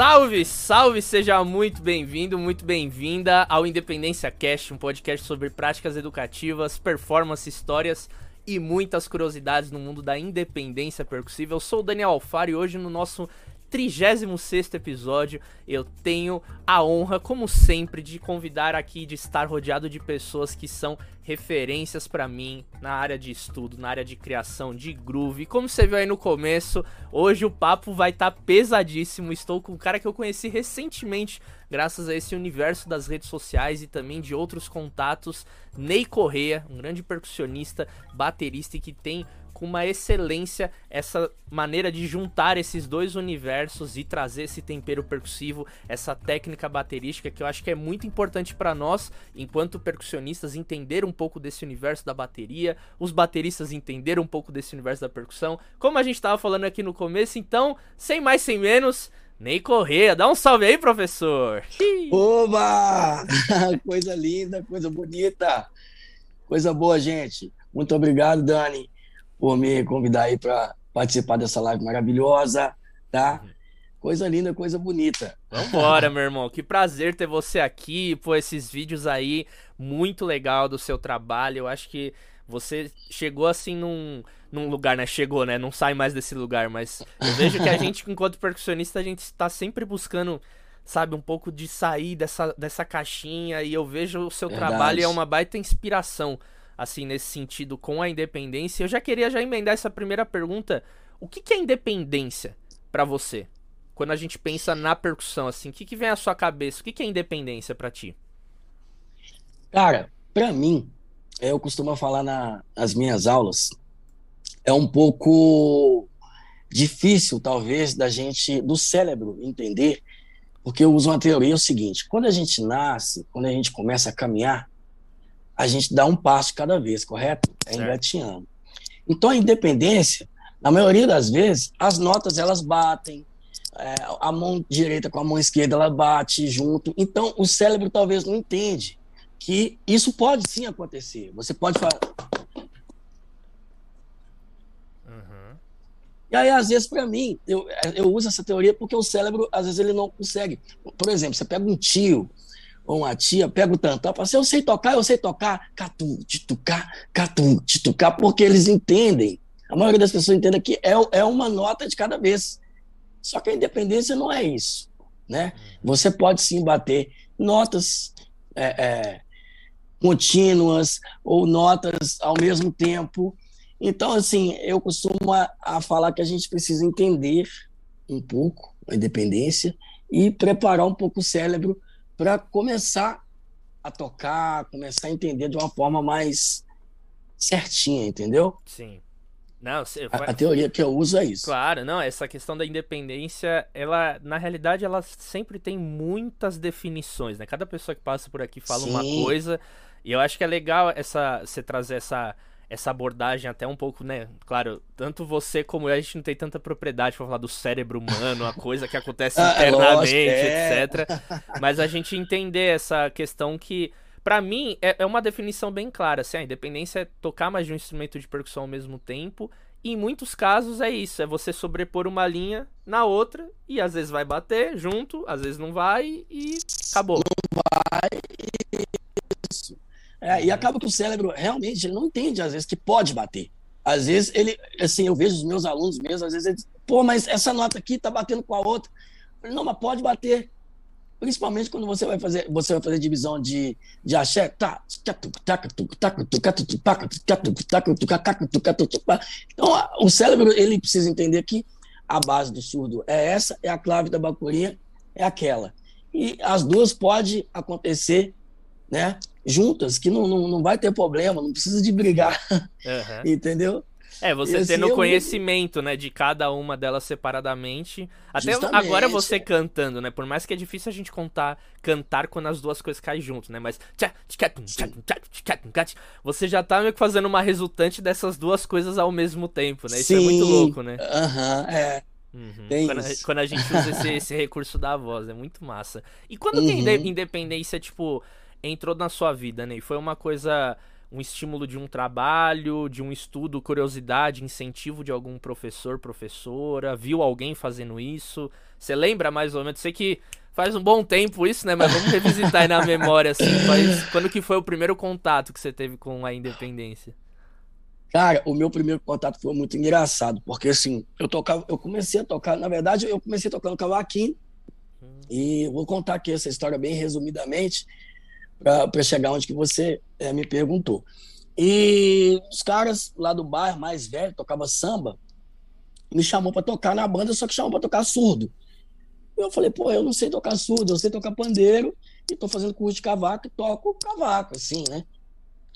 Salve, salve, seja muito bem-vindo, muito bem-vinda ao Independência Cast, um podcast sobre práticas educativas, performance, histórias e muitas curiosidades no mundo da independência percussiva. Eu sou o Daniel Alfaro e hoje no nosso 36 episódio, eu tenho a honra, como sempre, de convidar aqui, de estar rodeado de pessoas que são referências para mim na área de estudo, na área de criação, de groove. Como você viu aí no começo, hoje o papo vai estar tá pesadíssimo. Estou com um cara que eu conheci recentemente, graças a esse universo das redes sociais e também de outros contatos. Ney Correia, um grande percussionista, baterista e que tem com uma excelência essa maneira de juntar esses dois universos e trazer esse tempero percussivo, essa técnica baterística que eu acho que é muito importante para nós, enquanto percussionistas, entender um pouco desse universo da bateria, os bateristas entender um pouco desse universo da percussão, como a gente estava falando aqui no começo. Então, sem mais sem menos, Ney Correia, dá um salve aí, professor! Oba! coisa linda, coisa bonita, coisa boa, gente. Muito obrigado, Dani por me convidar aí para participar dessa live maravilhosa, tá? Coisa linda, coisa bonita. Vambora, meu irmão. Que prazer ter você aqui. Pô, esses vídeos aí, muito legal do seu trabalho. Eu acho que você chegou assim num, num lugar, né? Chegou, né? Não sai mais desse lugar, mas eu vejo que a gente, enquanto percussionista, a gente está sempre buscando, sabe, um pouco de sair dessa, dessa caixinha. E eu vejo o seu Verdade. trabalho e é uma baita inspiração assim, nesse sentido com a independência. Eu já queria já emendar essa primeira pergunta. O que, que é independência para você? Quando a gente pensa na percussão, assim, o que, que vem à sua cabeça? O que, que é independência para ti? Cara, para mim, eu costumo falar na, nas minhas aulas, é um pouco difícil, talvez, da gente, do cérebro, entender, porque eu uso uma teoria é o seguinte: quando a gente nasce, quando a gente começa a caminhar, a gente dá um passo cada vez, correto? É engatinhando. Então a independência, na maioria das vezes, as notas elas batem, é, a mão direita com a mão esquerda ela bate junto. Então o cérebro talvez não entende que isso pode sim acontecer. Você pode falar. Uhum. E aí, às vezes, para mim, eu, eu uso essa teoria porque o cérebro, às vezes, ele não consegue. Por exemplo, você pega um tio ou uma tia pega o tantão e fala assim, eu sei tocar, eu sei tocar, catu, titucar, catu, titucar, porque eles entendem. A maioria das pessoas entende que é, é uma nota de cada vez. Só que a independência não é isso. Né? Você pode sim bater notas é, é, contínuas ou notas ao mesmo tempo. Então, assim, eu costumo a, a falar que a gente precisa entender um pouco a independência e preparar um pouco o cérebro para começar a tocar, começar a entender de uma forma mais certinha, entendeu? Sim. Não, você... a, a, teoria que eu uso é isso. Claro, não, essa questão da independência, ela, na realidade, ela sempre tem muitas definições, né? Cada pessoa que passa por aqui fala Sim. uma coisa, e eu acho que é legal essa, você trazer essa essa abordagem até um pouco, né? Claro, tanto você como eu, a gente não tem tanta propriedade para falar do cérebro humano, a coisa que acontece ah, internamente, é. etc. Mas a gente entender essa questão que, para mim, é, é, uma definição bem clara. Assim, a independência é tocar mais de um instrumento de percussão ao mesmo tempo. E em muitos casos é isso, é você sobrepor uma linha na outra e às vezes vai bater junto, às vezes não vai e acabou. Não vai isso. É, e acaba que o cérebro realmente não entende, às vezes, que pode bater. Às vezes, ele, assim, eu vejo os meus alunos mesmo, às vezes eles, pô, mas essa nota aqui tá batendo com a outra. Não, mas pode bater. Principalmente quando você vai fazer, você vai fazer divisão de, de axé, tá, então o cérebro ele precisa entender que a base do surdo é essa, é a clave da bacurinha, é aquela. E as duas pode acontecer, né? Juntas, que não, não, não vai ter problema, não precisa de brigar, uhum. entendeu? É, você assim, tendo conhecimento, né, de cada uma delas separadamente. Até Justamente. agora você cantando, né? Por mais que é difícil a gente contar, cantar quando as duas coisas caem junto, né? Mas você já tá meio que fazendo uma resultante dessas duas coisas ao mesmo tempo, né? Isso Sim. é muito louco, né? Aham, uhum, é. Uhum. Quando, a, quando, a, gente usa esse, esse, recurso da voz, é muito massa. E quando uhum. tem independência, tipo, entrou na sua vida, né? E foi uma coisa um estímulo de um trabalho, de um estudo, curiosidade, incentivo de algum professor, professora? Viu alguém fazendo isso? Você lembra mais ou menos? Sei que faz um bom tempo isso, né? Mas vamos revisitar aí na memória, assim. Faz... Quando que foi o primeiro contato que você teve com a independência? Cara, o meu primeiro contato foi muito engraçado, porque assim, eu tocava, eu comecei a tocar, na verdade, eu comecei tocando cavaquinho, hum. e vou contar aqui essa história bem resumidamente para chegar onde que você é, me perguntou. E os caras lá do bairro, mais velho, tocava samba, me chamou para tocar na banda, só que chamou para tocar surdo. E eu falei, pô, eu não sei tocar surdo, eu sei tocar pandeiro, e tô fazendo curso de cavaco e toco cavaco, assim, né?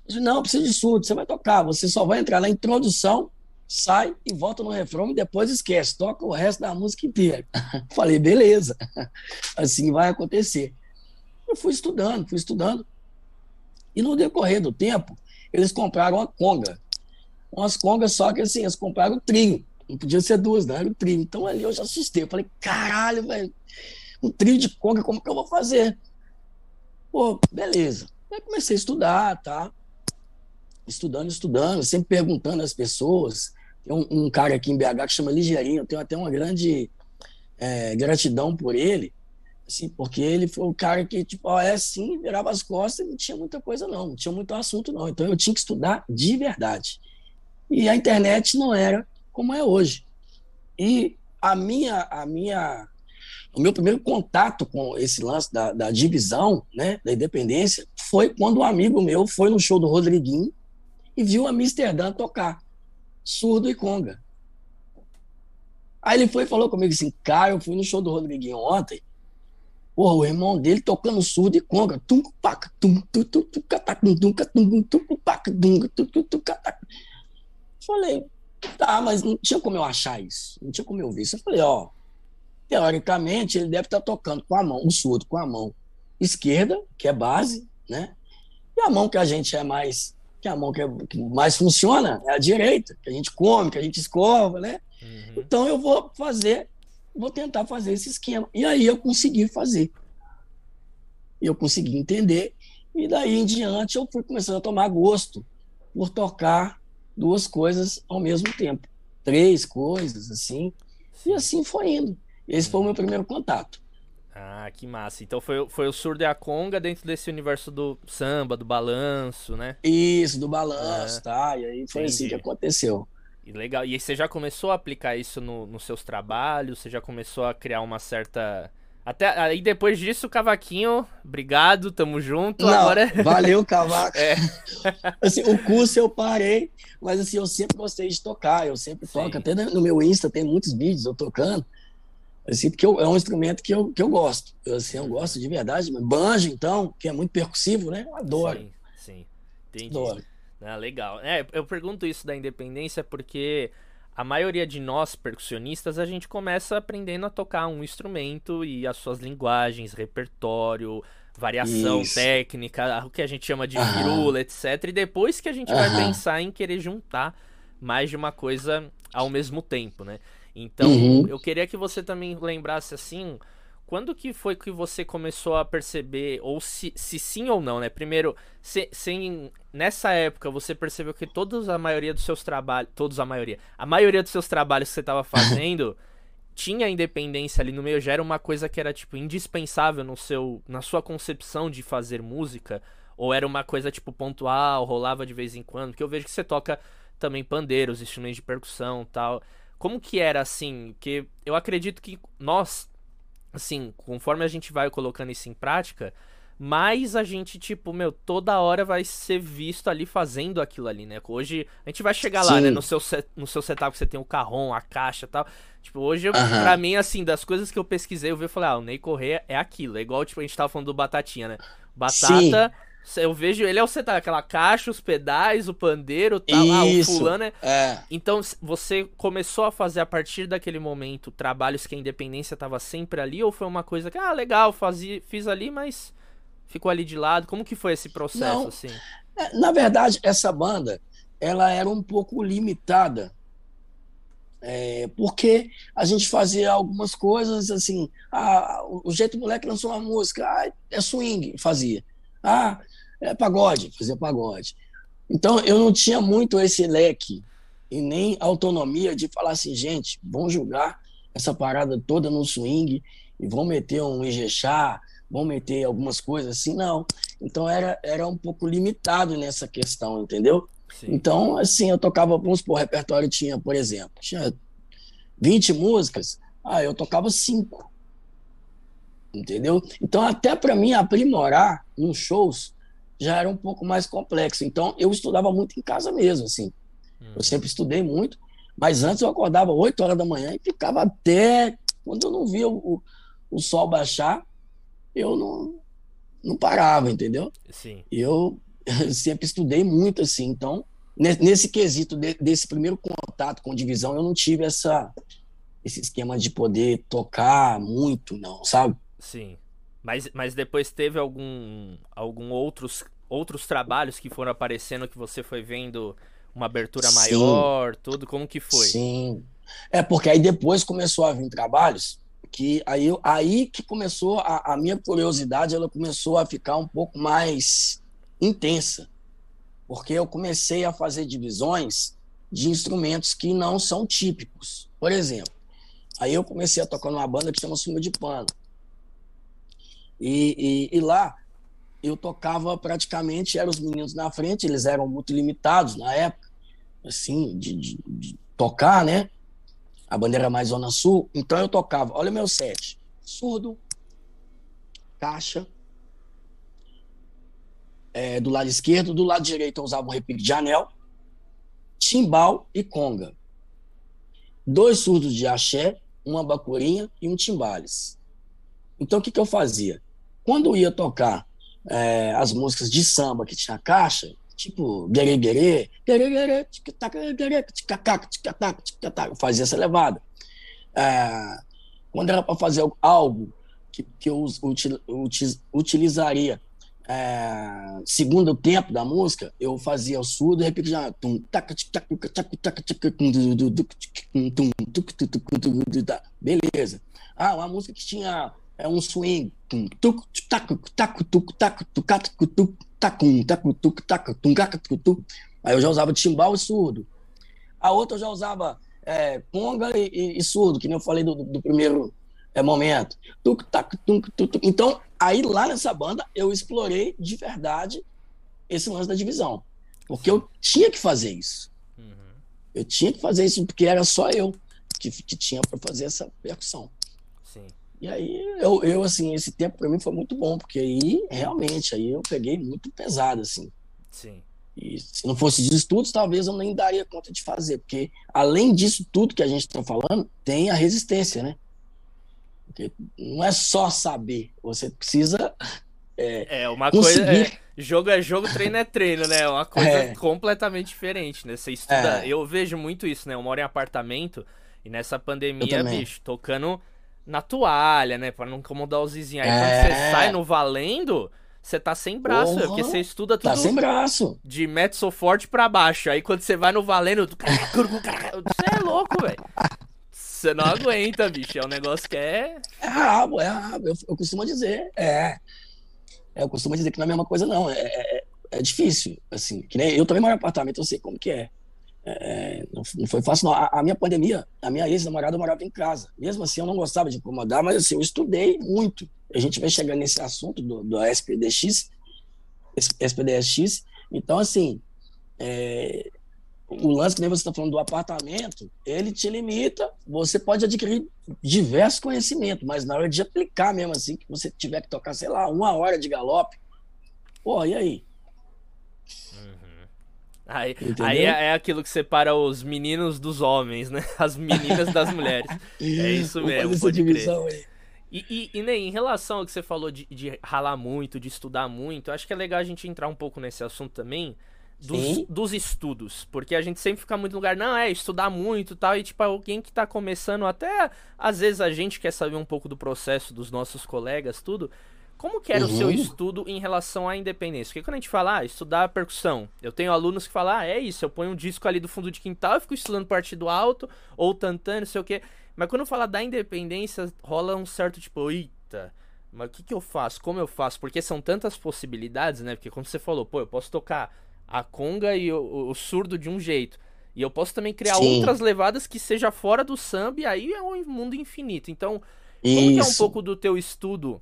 Eu disse, não, precisa de surdo, você vai tocar, você só vai entrar na introdução, sai e volta no refrão e depois esquece, toca o resto da música inteira. falei, beleza, assim vai acontecer. Eu fui estudando, fui estudando. E no decorrer do tempo, eles compraram uma conga. Umas congas, só que assim, eles compraram trio. Não podia ser duas, não, era o trio. Então ali eu já assustei. Eu falei, caralho, velho, um trio de conga, como que eu vou fazer? Pô, beleza. Aí comecei a estudar, tá? Estudando, estudando, sempre perguntando às pessoas. Tem um, um cara aqui em BH que chama Ligeirinho, eu tenho até uma grande é, gratidão por ele Assim, porque ele foi o cara que, tipo, ó, é assim, virava as costas e não tinha muita coisa, não, não tinha muito assunto, não. Então eu tinha que estudar de verdade. E a internet não era como é hoje. E a minha, a minha, o meu primeiro contato com esse lance da, da divisão, né, da independência, foi quando um amigo meu foi no show do Rodriguinho e viu a Amsterdã tocar, surdo e conga. Aí ele foi e falou comigo assim, cara, eu fui no show do Rodriguinho ontem Porra, o irmão dele tocando surdo e conga. Falei, tá, mas não tinha como eu achar isso. Não tinha como eu ver isso. Eu falei, ó, teoricamente ele deve estar tocando com a mão, o surdo com a mão esquerda, que é base, né? E a mão que a gente é mais, que a mão que, é, que mais funciona é a direita, que a gente come, que a gente escova, né? Uhum. Então eu vou fazer vou tentar fazer esse esquema. E aí eu consegui fazer. Eu consegui entender. E daí em diante eu fui começando a tomar gosto por tocar duas coisas ao mesmo tempo. Três coisas, assim. E assim foi indo. Esse foi o meu primeiro contato. Ah, que massa. Então foi, foi o surdo e a conga dentro desse universo do samba, do balanço, né? Isso, do balanço, ah, tá? E aí foi entendi. assim que aconteceu. E legal. E você já começou a aplicar isso no, nos seus trabalhos? Você já começou a criar uma certa. Até aí depois disso, Cavaquinho, obrigado, tamo junto. Não, Agora... Valeu, Cavaco. É. assim, o curso eu parei, mas assim, eu sempre gostei de tocar, eu sempre Sim. toco. Até no meu Insta tem muitos vídeos eu tocando. Assim, porque eu, é um instrumento que eu, que eu gosto. Eu, assim, eu gosto de verdade. Banjo, então, que é muito percussivo, né? Eu adoro. Sim, sim. Entendi. Adoro. Ah, legal. É, eu pergunto isso da independência porque a maioria de nós percussionistas a gente começa aprendendo a tocar um instrumento e as suas linguagens, repertório, variação isso. técnica, o que a gente chama de virula, etc. E depois que a gente vai pensar em querer juntar mais de uma coisa ao mesmo tempo, né? Então, uhum. eu queria que você também lembrasse assim quando que foi que você começou a perceber, ou se, se sim ou não, né? Primeiro, se, se nessa época você percebeu que todos a maioria dos seus trabalhos, todos a maioria, a maioria dos seus trabalhos que você estava fazendo tinha independência ali no meio, já era uma coisa que era tipo indispensável no seu, na sua concepção de fazer música, ou era uma coisa tipo pontual, rolava de vez em quando, porque eu vejo que você toca também pandeiros, instrumentos de percussão, tal. Como que era assim? Que eu acredito que nós assim, conforme a gente vai colocando isso em prática, mais a gente, tipo, meu, toda hora vai ser visto ali fazendo aquilo ali, né? Hoje a gente vai chegar Sim. lá, né? No seu, set, no seu setup você tem o carrom, a caixa e tal. Tipo, hoje, uh -huh. pra mim, assim, das coisas que eu pesquisei, eu vi e falei, ah, o Ney Correia é aquilo. É igual, tipo, a gente tava falando do Batatinha, né? Batata. Sim. Eu vejo ele é o setup, aquela caixa, os pedais, o pandeiro, tal, ah, o fulano. É... é. Então, você começou a fazer a partir daquele momento trabalhos que a independência estava sempre ali, ou foi uma coisa que, ah, legal, fazia, fiz ali, mas ficou ali de lado? Como que foi esse processo, Não, assim? É, na verdade, essa banda, ela era um pouco limitada, é, porque a gente fazia algumas coisas assim, ah, o jeito moleque lançou uma música, ah, é swing, fazia. Ah, é pagode, fazia pagode. Então, eu não tinha muito esse leque e nem autonomia de falar assim, gente, vamos julgar essa parada toda no swing e vão meter um Ijexá, vão meter algumas coisas assim, não. Então era, era um pouco limitado nessa questão, entendeu? Sim. Então, assim, eu tocava, vamos supor, o repertório tinha, por exemplo, tinha 20 músicas, ah, eu tocava cinco. Entendeu? Então, até para mim aprimorar nos shows já era um pouco mais complexo. Então, eu estudava muito em casa mesmo, assim. Hum. Eu sempre estudei muito, mas antes eu acordava 8 horas da manhã e ficava até quando eu não via o, o sol baixar, eu não, não parava, entendeu? Sim. Eu sempre estudei muito, assim. Então, nesse quesito de, desse primeiro contato com divisão, eu não tive essa, esse esquema de poder tocar muito, não, sabe? Sim. Mas, mas depois teve algum, algum outros, outros trabalhos que foram aparecendo que você foi vendo uma abertura Sim. maior, tudo? Como que foi? Sim. É, porque aí depois começou a vir trabalhos que aí, aí que começou a, a minha curiosidade, ela começou a ficar um pouco mais intensa. Porque eu comecei a fazer divisões de instrumentos que não são típicos. Por exemplo, aí eu comecei a tocar numa banda que chama Sumo de Pano. E, e, e, lá eu tocava praticamente, eram os meninos na frente, eles eram muito limitados na época, assim, de, de, de tocar, né? A bandeira mais Zona Sul. Então eu tocava, olha meu set: surdo, caixa, é, do lado esquerdo, do lado direito eu usava um repique de anel, timbal e conga. Dois surdos de axé, uma bacurinha e um timbales. Então, o que, que eu fazia? Quando eu ia tocar é, as músicas de samba que tinha caixa, tipo guerê, eu fazia essa levada. É, quando era para fazer algo que, que eu util, util, utilizaria é, segundo o tempo da música, eu fazia o surdo e repetia beleza. Ah, uma música que tinha é um swing. Aí eu já usava timbal e surdo. A outra eu já usava é, conga e, e, e, surdo, que nem eu falei do, do primeiro é, momento. Então, aí lá nessa banda, eu explorei de verdade esse lance da divisão. Porque eu tinha que fazer isso. Uhum. Eu tinha que fazer isso porque era só eu que, que tinha para fazer essa percussão. E aí, eu, eu assim, esse tempo para mim foi muito bom, porque aí, realmente, aí eu peguei muito pesado, assim. Sim. E se não fosse de estudos, talvez eu nem daria conta de fazer, porque além disso tudo que a gente está falando, tem a resistência, né? Porque não é só saber, você precisa. É, é uma conseguir... coisa. É, jogo é jogo, treino é treino, né? É uma coisa é. completamente diferente, né? Você estuda. É. Eu vejo muito isso, né? Eu moro em apartamento e nessa pandemia, bicho, tocando na toalha, né? Pra não incomodar os vizinhos. Aí é... quando você sai no valendo, você tá sem braço, né? porque você estuda tá tudo. Tá sem braço. De mezzo forte pra baixo. Aí quando você vai no valendo, você é louco, velho. Você não aguenta, bicho. É um negócio que é. É rabo, é rabo. Eu, eu costumo dizer. É. é. Eu costumo dizer que não é a mesma coisa, não. É, é, é difícil. Assim, que nem eu também moro em apartamento, eu sei como que é. É, não, não, foi fácil, não. A, a, minha pandemia, a minha ex-namorada morava em casa. Mesmo assim, eu não gostava de incomodar, mas assim, eu estudei muito. A gente vai chegar nesse assunto do, do SPDX, SPDX. Então, assim, é, o lance que nem você está falando do apartamento, ele te limita. Você pode adquirir diversos conhecimentos, mas na hora de aplicar mesmo assim, que você tiver que tocar, sei lá, uma hora de galope, pô, e aí? Aí, aí é, é, aquilo que separa os meninos dos homens, né? As meninas das mulheres. É isso mesmo, pode crer. Aí. E, e, e Ney, em relação ao que você falou de, de ralar muito, de estudar muito, acho que é legal a gente entrar um pouco nesse assunto também, dos, dos, estudos. Porque a gente sempre fica muito no lugar, não, é estudar muito e tal. E tipo, alguém que tá começando, até às vezes a gente quer saber um pouco do processo dos nossos colegas, tudo. Como que era uhum. o seu uhum. estudo em relação à independência? Porque quando a gente fala, ah, estudar percussão, eu tenho alunos que falam, ah, é isso, eu ponho um disco ali do fundo de quintal e fico estudando partido alto, ou tantando, não sei o quê. Mas quando fala da independência, rola um certo tipo, eita, mas o que, que eu faço? Como eu faço? Porque são tantas possibilidades, né? Porque como você falou, pô, eu posso tocar a conga e o, o surdo de um jeito. E eu posso também criar Sim. outras levadas que seja fora do samba e aí é um mundo infinito. Então, como que é um pouco do teu estudo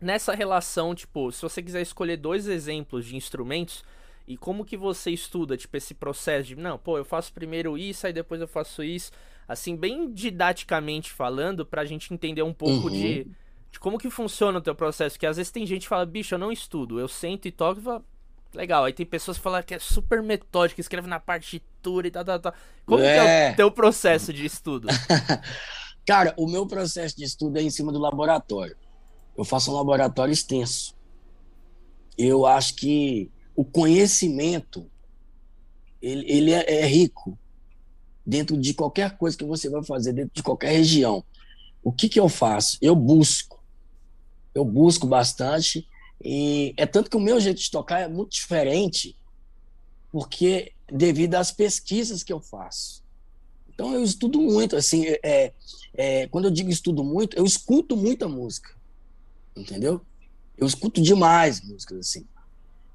nessa relação, tipo, se você quiser escolher dois exemplos de instrumentos e como que você estuda, tipo, esse processo de, não, pô, eu faço primeiro isso, aí depois eu faço isso, assim, bem didaticamente falando, pra gente entender um pouco uhum. de, de como que funciona o teu processo, que às vezes tem gente que fala, bicho, eu não estudo, eu sento e toco e falo, legal, aí tem pessoas que falam que é super metódico, escreve na partitura e tal, tal, tal. Como é. que é o teu processo de estudo? Cara, o meu processo de estudo é em cima do laboratório. Eu faço um laboratório extenso. Eu acho que o conhecimento ele, ele é, é, rico dentro de qualquer coisa que você vai fazer, dentro de qualquer região. O que, que eu faço? Eu busco. Eu busco bastante. E é tanto que o meu jeito de tocar é muito diferente, porque devido às pesquisas que eu faço. Então eu estudo muito, assim, é, é, quando eu digo estudo muito, eu escuto muita música, entendeu? Eu escuto demais músicas, assim.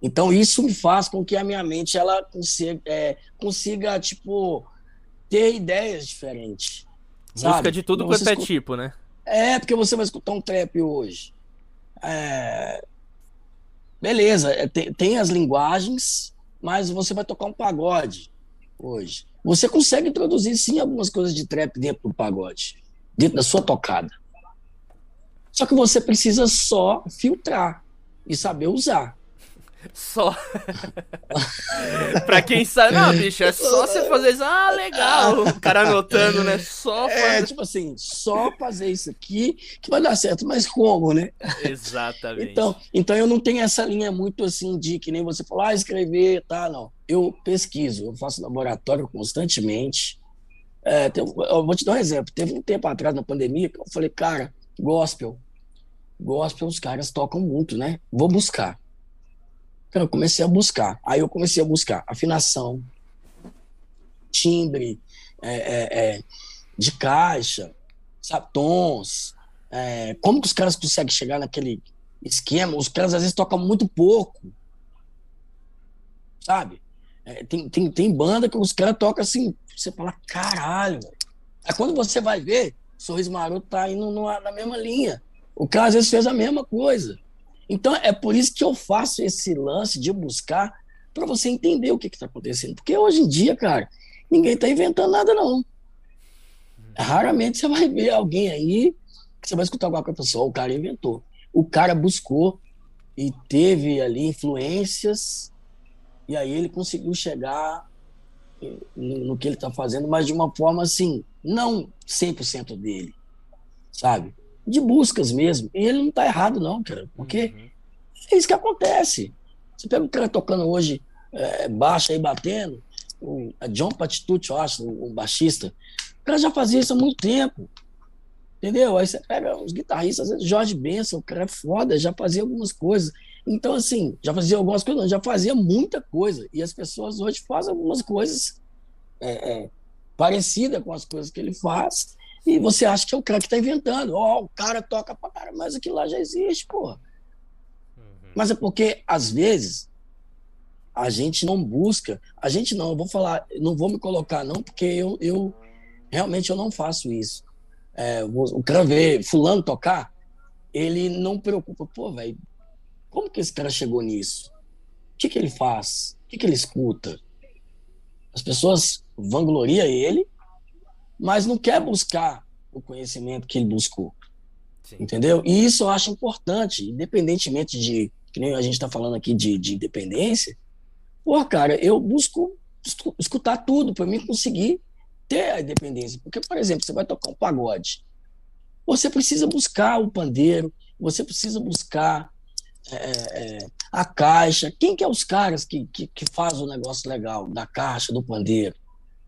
Então isso me faz com que a minha mente ela consiga, é, consiga tipo ter ideias diferentes. Música sabe? de tudo quanto é tipo, né? É, porque você vai escutar um trap hoje. É... Beleza, é, tem, tem as linguagens, mas você vai tocar um pagode hoje. Você consegue introduzir sim algumas coisas de trap dentro do pagode, dentro da sua tocada. Só que você precisa só filtrar e saber usar. Só. pra quem sabe, não, bicho, é só você fazer isso. Ah, legal. O cara anotando, né? Só É, tipo assim, só fazer isso aqui que vai dar certo, mas como, né? Exatamente. Então, então eu não tenho essa linha muito assim de que nem você falou, ah, escrever, tá, não. Eu pesquiso, eu faço laboratório constantemente. É, tem, eu vou te dar um exemplo. Teve um tempo atrás, na pandemia, que eu falei, cara, gospel. Gospel, os caras tocam muito, né? Vou buscar. Então, eu comecei a buscar. Aí eu comecei a buscar afinação, timbre é, é, é, de caixa, sabe, tons. É, como que os caras conseguem chegar naquele esquema? Os caras às vezes tocam muito pouco, sabe? É, tem, tem, tem banda que os caras tocam assim, você fala, caralho. Aí quando você vai ver, Sorriso Maroto tá indo numa, na mesma linha. O cara às vezes fez a mesma coisa. Então, é por isso que eu faço esse lance de buscar para você entender o que está acontecendo. Porque hoje em dia, cara, ninguém está inventando nada, não. Raramente você vai ver alguém aí que você vai escutar alguma coisa pessoa, o cara inventou. O cara buscou e teve ali influências, e aí ele conseguiu chegar no, que ele está fazendo, mas de uma forma assim, não 100% dele, sabe? De buscas mesmo. E ele não está errado, não, cara, porque uhum. é isso que acontece. Você pega o cara tocando hoje é, baixo aí batendo, o John Patitucci, eu acho, o, o baixista, o cara já fazia isso há muito tempo. Entendeu? Aí você pega os guitarristas, Jorge Benson, o cara é foda, já fazia algumas coisas. Então, assim, já fazia algumas coisas, não, já fazia muita coisa. E as pessoas hoje fazem algumas coisas é, é, parecidas com as coisas que ele faz, e você acha que é o cara que está inventando. Ó, oh, o cara toca pra cara, mas aquilo lá já existe, porra. Uhum. Mas é porque, às vezes, a gente não busca. A gente não, eu vou falar, não vou me colocar, não, porque eu, eu realmente eu não faço isso. É, o cara vê fulano tocar, ele não preocupa, pô, velho, como que esse cara chegou nisso? O que, que ele faz? O que, que ele escuta? As pessoas vangloriam ele mas não quer buscar o conhecimento que ele buscou. Sim. Entendeu? E isso eu acho importante, independentemente de, que nem a gente está falando aqui de, de independência, pô, cara, eu busco escutar tudo para mim conseguir ter a independência. Porque, por exemplo, você vai tocar um pagode, você precisa buscar o pandeiro, você precisa buscar é, é, a caixa. Quem que é os caras que, que, que faz o negócio legal da caixa, do pandeiro?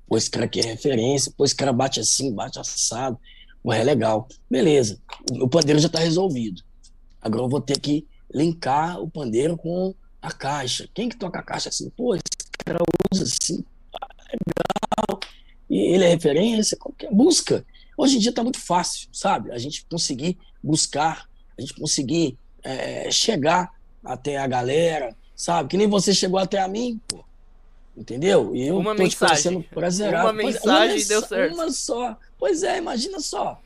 Pô, esse cara aqui é referência, pô, esse cara bate assim, bate assado. Pô, é legal. Beleza, o, pandeiro já está resolvido. Agora eu vou ter que linkar o pandeiro com a caixa. Quem que toca a caixa assim? Pô, esse cara usa assim, legal. E ele é referência, qualquer busca. Hoje em dia está muito fácil, sabe? A gente conseguir buscar, a gente conseguir é, chegar até a galera Sabe? Que nem você chegou até a mim, pô. Entendeu? E eu uma tô mensagem. te prazerado. Uma mensagem uma, deu certo. Uma só. Pois é, imagina só.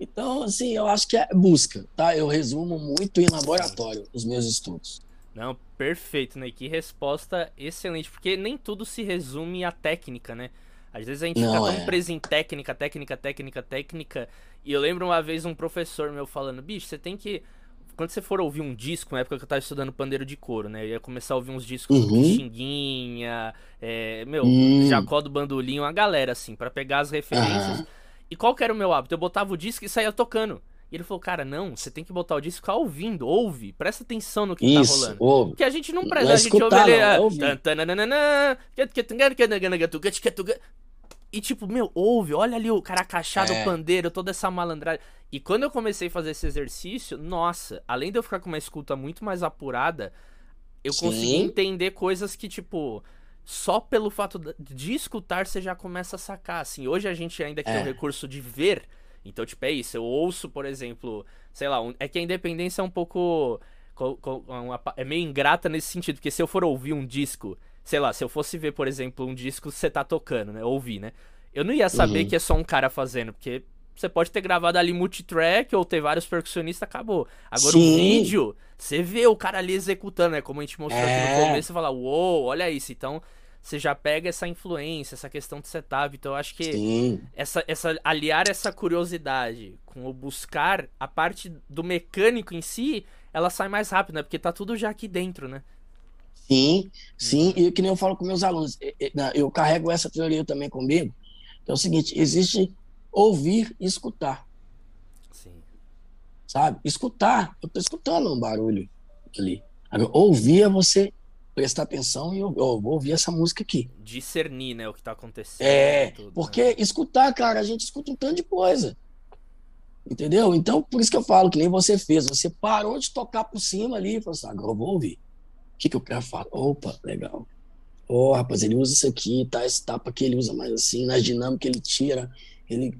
Então, assim, eu acho que é busca, tá? Eu resumo muito em laboratório os meus estudos. Não, perfeito, né? Que resposta excelente, porque nem tudo se resume à técnica, né? Às vezes a gente Não, fica tão é. preso em técnica, técnica, técnica, técnica. E eu lembro uma vez um professor meu falando, bicho, você tem que. Quando você for ouvir um disco, na época que eu tava estudando pandeiro de couro, né? Eu ia começar a ouvir uns discos uhum. de Xinguinha, é, meu, hum. Jacó do Bandolim, uma galera, assim, para pegar as referências. Uhum. E qual que era o meu hábito? Eu botava o disco e saía tocando. E ele falou, cara, não, você tem que botar o disco e ficar ouvindo, ouve, presta atenção no que tá Isso, tá rolando. Ouve. Porque a gente não presta, a gente escutar, ouve ele. E tipo, meu, ouve, olha ali o caracachá é. do pandeiro, toda essa malandragem. E quando eu comecei a fazer esse exercício, nossa, além de eu ficar com uma escuta muito mais apurada, eu Sim. consegui entender coisas que, tipo, só pelo fato de escutar você já começa a sacar. Assim, hoje a gente ainda é. tem o recurso de ver. Então, tipo, é isso. Eu ouço, por exemplo, sei lá, um, é que a independência é um pouco. É meio ingrata nesse sentido, porque se eu for ouvir um disco, sei lá, se eu fosse ver, por exemplo, um disco que você tá tocando, né? Ouvir, né? Eu não ia saber uhum. que é só um cara fazendo, porque você pode ter gravado ali multitrack ou ter vários percussionistas, acabou. Agora Sim. o vídeo, você vê o cara ali executando, né? Como a gente mostrou é. aqui no é. começo, você fala, uou, olha isso. Então, você já pega essa influência, essa questão de setup. Então eu acho que essa, essa aliar essa curiosidade com o buscar a parte do mecânico em si, ela sai mais rápido, né? Porque tá tudo já aqui dentro, né? Sim, sim, uhum. e que nem eu falo com meus alunos, eu carrego essa teoria também comigo, que é o seguinte, existe ouvir e escutar. Sim. Sabe? Escutar, eu tô escutando um barulho ali. Agora, ouvir é você prestar atenção e eu, eu, vou ouvir essa música aqui. Discernir, né, o que tá acontecendo. É, tudo, porque né? escutar, cara, a gente escuta um tanto de coisa. Entendeu? Então, por isso que eu falo, que nem você fez. Você parou de tocar por cima ali e falou assim, agora eu vou ouvir. O que, que eu quero falar? Opa, legal. Ó, oh, rapaz, ele usa isso aqui, tá? Esse tapa aqui ele usa mais assim, na dinâmica ele tira, ele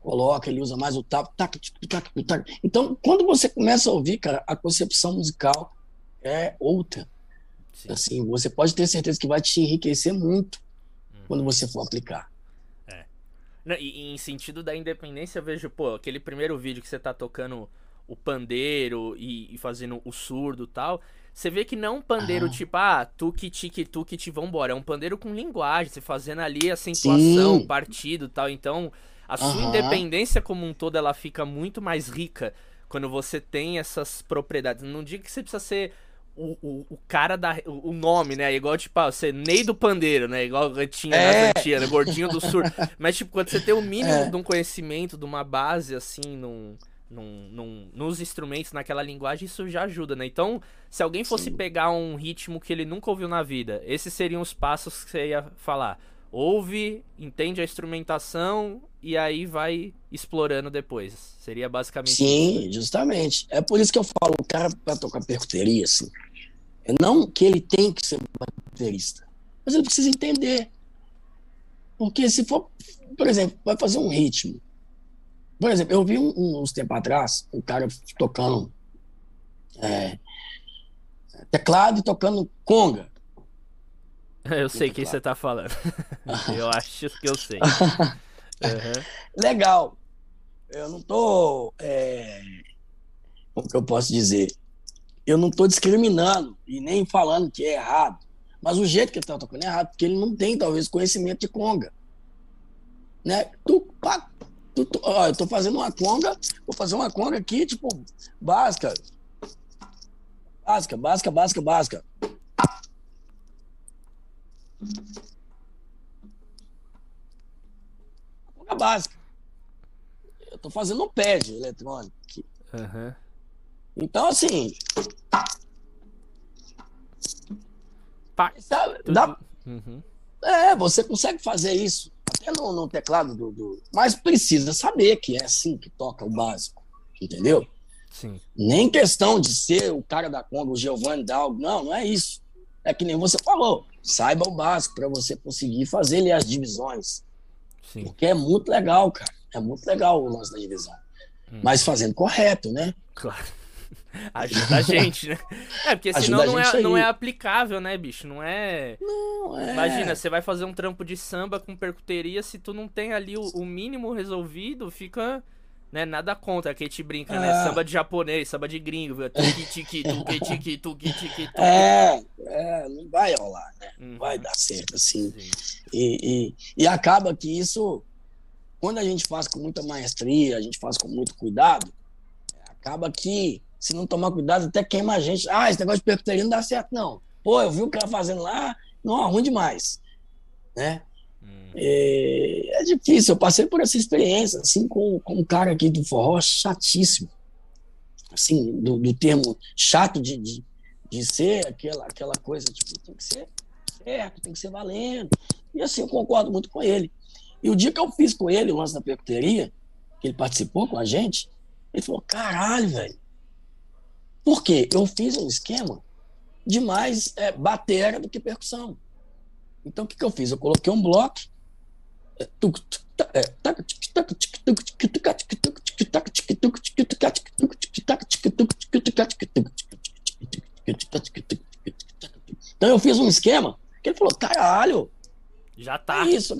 coloca, ele usa mais o tapa. Tac, tac, tac, Então, quando você começa a ouvir, cara, a concepção musical é outra. Sim. Assim, você pode ter certeza que vai te enriquecer muito hum. quando você for aplicar. É. Não, e, em sentido da independência, eu vejo, pô, aquele primeiro vídeo que você tá tocando o pandeiro e, e fazendo o surdo e tal. Você vê que não é um pandeiro ah. tipo, ah, tuque, tique, tuque, vambora. É um pandeiro com linguagem, você fazendo ali acentuação, Sim. partido e tal. Então, a sua independência como um todo, ela fica muito mais rica quando você tem essas propriedades. Não digo que você precisa ser o, o, o, cara da. O, nome, né? Igual, tipo, ah, você Ney do Pandeiro, né? Igual tinha é. nas antigas, né? Gordinho do Sur. Mas, tipo, quando você tem o mínimo é. de um conhecimento, de uma base, assim, num, num, num, nos instrumentos, naquela linguagem, isso já ajuda, né? Então, se alguém fosse Sim. pegar um ritmo que ele nunca ouviu na vida, esses seriam os passos que você ia falar. Ouve, entende a instrumentação e aí vai explorando depois. Seria basicamente Sim, isso. justamente. É por isso que eu falo, o cara para tocar percuteria, assim, é não que ele tem que ser baterista, mas ele precisa entender. Porque se for, por exemplo, vai fazer um ritmo. Por exemplo, eu vi um, uns tempos atrás um cara tocando é, teclado e tocando conga. Eu sei quem você tá falando. eu acho que eu sei. Uhum. Legal. Eu não tô. É... Como que eu posso dizer? Eu não tô discriminando e nem falando que é errado. Mas o jeito que ele tá tocando é errado, porque ele não tem, talvez, conhecimento de conga. Né? Tu, pá, tu, tu, ó, eu tô fazendo uma conga, vou fazer uma conga aqui, tipo, básica. Básica, básica, básica, básica. Conga básica. Eu tô fazendo um pad eletrônico aqui. Uhum. Então, assim. Pá, sabe, dá... Uhum. É, você consegue fazer isso. Até no, no teclado do, do, Mas precisa saber que é assim que toca o básico. Entendeu? Sim. Nem questão de ser o cara da conga, o Giovanni Dalgo. Não, não é isso. É que nem você falou. Saiba o básico para você conseguir fazer ali as divisões. Sim. Porque é muito legal, cara. É muito legal o lance da divisão. Hum. Mas fazendo correto, né? Claro. Ajuda a gente, né? É, porque senão não é, não é aplicável, né, bicho? Não é... Não, é... Imagina, você vai fazer um trampo de samba com percuteria, se tu não tem ali o, o mínimo resolvido, fica... Né, nada contra, que a gente brinca, né? É. Samba de japonês, samba de gringo, tuki tiki, tuki tiki, tuki tiki, tuki. É, é, não vai rolar, né? Não uhum. vai dar certo assim. E, e, e acaba que isso, quando a gente faz com muita maestria, a gente faz com muito cuidado, acaba que se não tomar cuidado, até queima a gente. Ah, esse negócio de percuteria não dá certo, não. Pô, eu vi o cara fazendo lá, não, é ruim demais. Né? Hum. É, é, difícil, eu passei por essa experiência, assim, com, com um cara aqui do forró chatíssimo. Assim, do, do termo chato de, de, de ser aquela, aquela coisa, tipo, tem que ser certo, tem que ser valendo. E assim, eu concordo muito com ele. E o dia que eu fiz com ele o lance da percuteria, que ele participou com a gente, ele falou: caralho, velho, por quê? Eu fiz um esquema de mais é, bateria do que percussão. Então, o que, que eu fiz? Eu coloquei um bloco. Então eu fiz um esquema que ele falou: caralho. Já tá. É isso.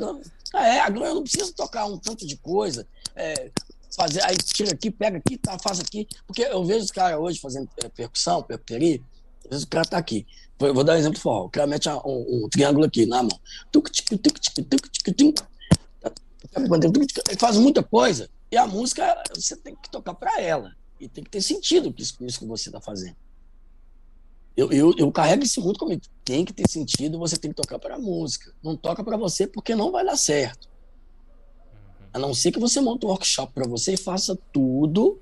É, agora eu não preciso tocar um tanto de coisa. É, fazer, aí tira aqui, pega aqui, tá, faz aqui. Porque eu vejo os caras hoje fazendo é, percussão, percuteria, às vezes o cara tá aqui. Vou dar um exemplo forró. O cara mete um, um triângulo aqui na mão. Ele faz muita coisa. E a música, você tem que tocar para ela. E tem que ter sentido com isso, isso que você está fazendo. Eu, eu, eu carrego isso muito comigo. Tem que ter sentido, você tem que tocar para a música. Não toca para você porque não vai dar certo. A não ser que você monte um workshop para você e faça tudo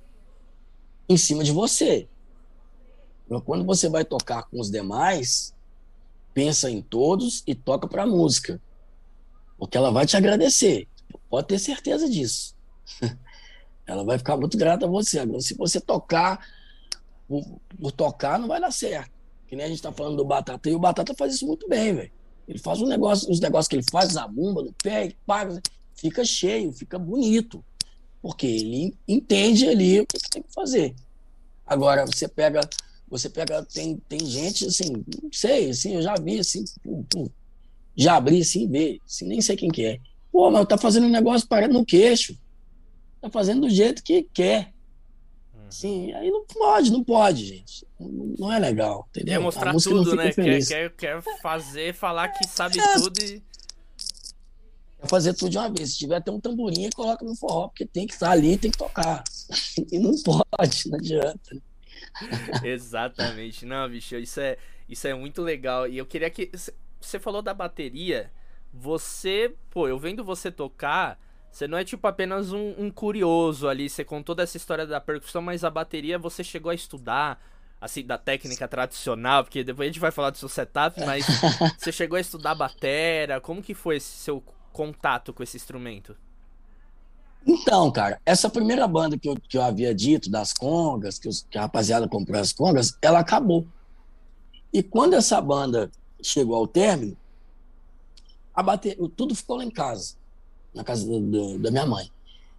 em cima de você. Quando você vai tocar com os demais, pensa em todos e toca para a música. Porque ela vai te agradecer. Pode ter certeza disso. ela vai ficar muito grata a você. Agora, se você tocar por, por tocar, não vai dar certo. Que nem a gente está falando do Batata. E o Batata faz isso muito bem, velho. Ele faz um negócio, os negócios que ele faz, a bumba no pé, paga fica cheio, fica bonito, porque ele entende ali o que, tem que fazer. Agora, você pega, você pega, tem, tem gente assim, não sei, assim, eu já vi assim, pum, pum, já abri assim, vê, assim, nem sei quem que é. Pô, mas tá fazendo um negócio parando no queixo. Tá fazendo do jeito que quer. Uhum. Sim, aí não pode, não pode, gente. Não, não é legal, entendeu? Quer mostrar tudo, né? Quer, quer, quer fazer, falar que sabe é, tudo e fazer tudo de uma vez. Se tiver até um tamborim, coloca no forró, porque tem que estar ali, tem que tocar. E não pode, não adianta. Exatamente. Não, bicho, isso é, isso é muito legal. E eu queria que. Você falou da bateria. Você, pô, eu vendo você tocar. Você não é tipo apenas um, um curioso ali. Você contou dessa história da percussão, mas a bateria você chegou a estudar assim, da técnica tradicional, porque depois a gente vai falar do seu setup, mas você chegou a estudar batera, como que foi esse seu contato com esse instrumento? Então, cara, essa primeira banda que eu, que eu havia dito, das congas, que, os, que a rapaziada comprou as congas, ela acabou. E quando essa banda chegou ao término, a bateria, tudo ficou lá em casa, na casa do, do, da minha mãe.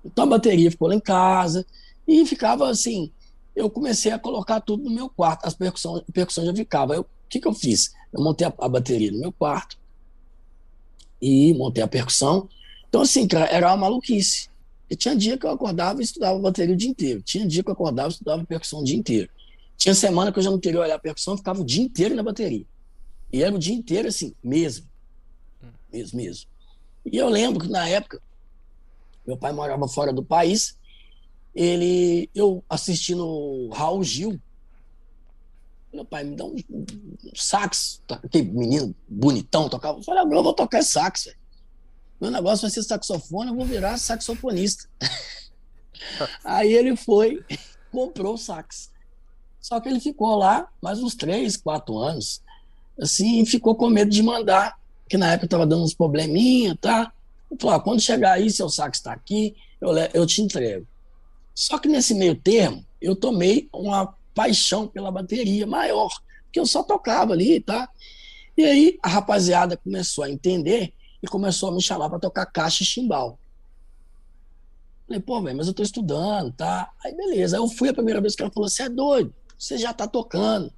Então a bateria ficou lá em casa e ficava assim. Eu comecei a colocar tudo no meu quarto, as percussões, a percussão já ficava. O que, que eu fiz? Eu montei a, a bateria no meu quarto, e montei a percussão. Então, assim, cara, era uma maluquice. E tinha dia que eu acordava e estudava bateria o dia inteiro. Tinha dia que eu acordava e estudava percussão o dia inteiro. Tinha semana que eu já não queria olhar a percussão, ficava o dia inteiro na bateria. E era o dia inteiro, assim, mesmo. Mesmo, mesmo. E eu lembro que na época, meu pai morava fora do país, ele, eu assistindo Raul Gil, meu pai me dá um, um sax, aquele menino bonitão tocava. Eu falei, eu vou tocar sax, véio. Meu negócio vai ser saxofone, eu vou virar saxofonista. Aí ele foi, comprou o sax. Só que ele ficou lá mais uns três, quatro anos, assim, e ficou com medo de mandar, que na época estava dando uns probleminha, tá? Eu falei, ah, quando chegar aí, seu sax está aqui, eu, eu te entrego. Só que nesse meio termo, eu tomei uma paixão pela bateria maior, que eu só tocava ali, tá? E aí a rapaziada começou a entender e começou a me chamar para tocar caixa e chimbal. Falei, pô, velho, mas eu tô estudando, tá? Aí beleza. Aí eu fui a primeira vez que ela falou: você é doido? você já tá tocando.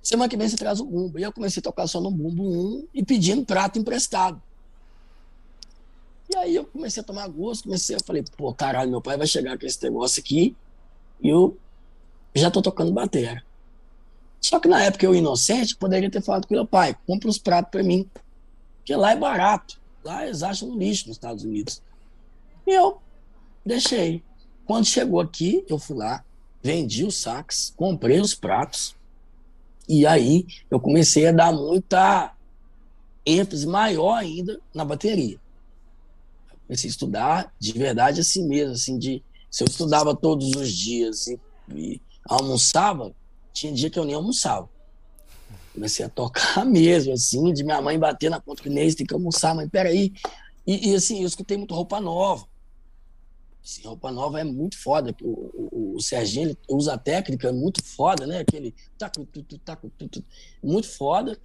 Semana que vem você traz o bumbo. E eu comecei a tocar só no bumbo 1 e pedindo prato emprestado. E aí eu comecei a tomar gosto, comecei, a falei, pô, caralho, meu pai vai chegar com esse negócio aqui e eu já tô tocando bateria. Só que na época eu, inocente, poderia ter falado com meu pai, compra os pratos para mim. Porque lá é barato. Lá eles acham lixo nos Estados Unidos. E eu deixei. Quando chegou aqui, eu fui lá, vendi os saques, comprei os pratos. E aí eu comecei a dar muita ênfase maior ainda na bateria. Comecei a estudar de verdade assim mesmo, assim, de se eu estudava todos os dias e, e almoçava, tinha dia que eu nem almoçava. Comecei a tocar mesmo, assim, de minha mãe bater na que nem tem que almoçar, mas peraí. E, e assim, eu escutei muito roupa nova. Assim, roupa nova é muito foda. O, o, o Serginho ele usa a técnica muito foda, né? Aquele taco, tutu, taco, tutu, muito foda.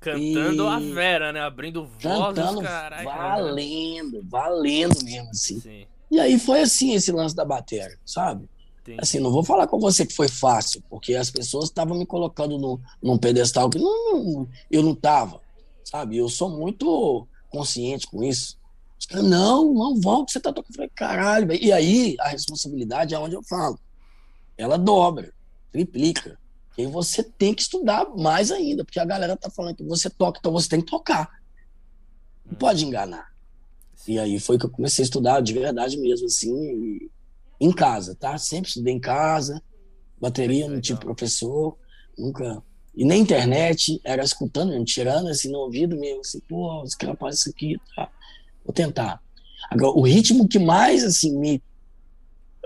Cantando e... a Vera, né? Abrindo voz. Cantando, carai, valendo, valendo mesmo, assim. Sim. E aí foi assim esse lance da bateria, sabe? Entendi. Assim, não vou falar com você que foi fácil, porque as pessoas estavam me colocando no, num pedestal que não, eu não tava, sabe? Eu sou muito consciente com isso. Não, não vão, que você tá tocando. Eu falei, caralho, véio. e aí a responsabilidade é onde eu falo. Ela dobra, triplica. E você tem que estudar mais ainda, porque a galera tá falando que você toca, então você tem que tocar. Não hum. pode enganar. E aí foi que eu comecei a estudar de verdade mesmo, assim, e, em casa, tá? Sempre estudei em casa, bateria, não tive professor, nunca. E nem internet, era escutando, tirando assim no ouvido mesmo, assim, pô, os caras fazem isso aqui, tá? Vou tentar. Agora, o ritmo que mais, assim, me.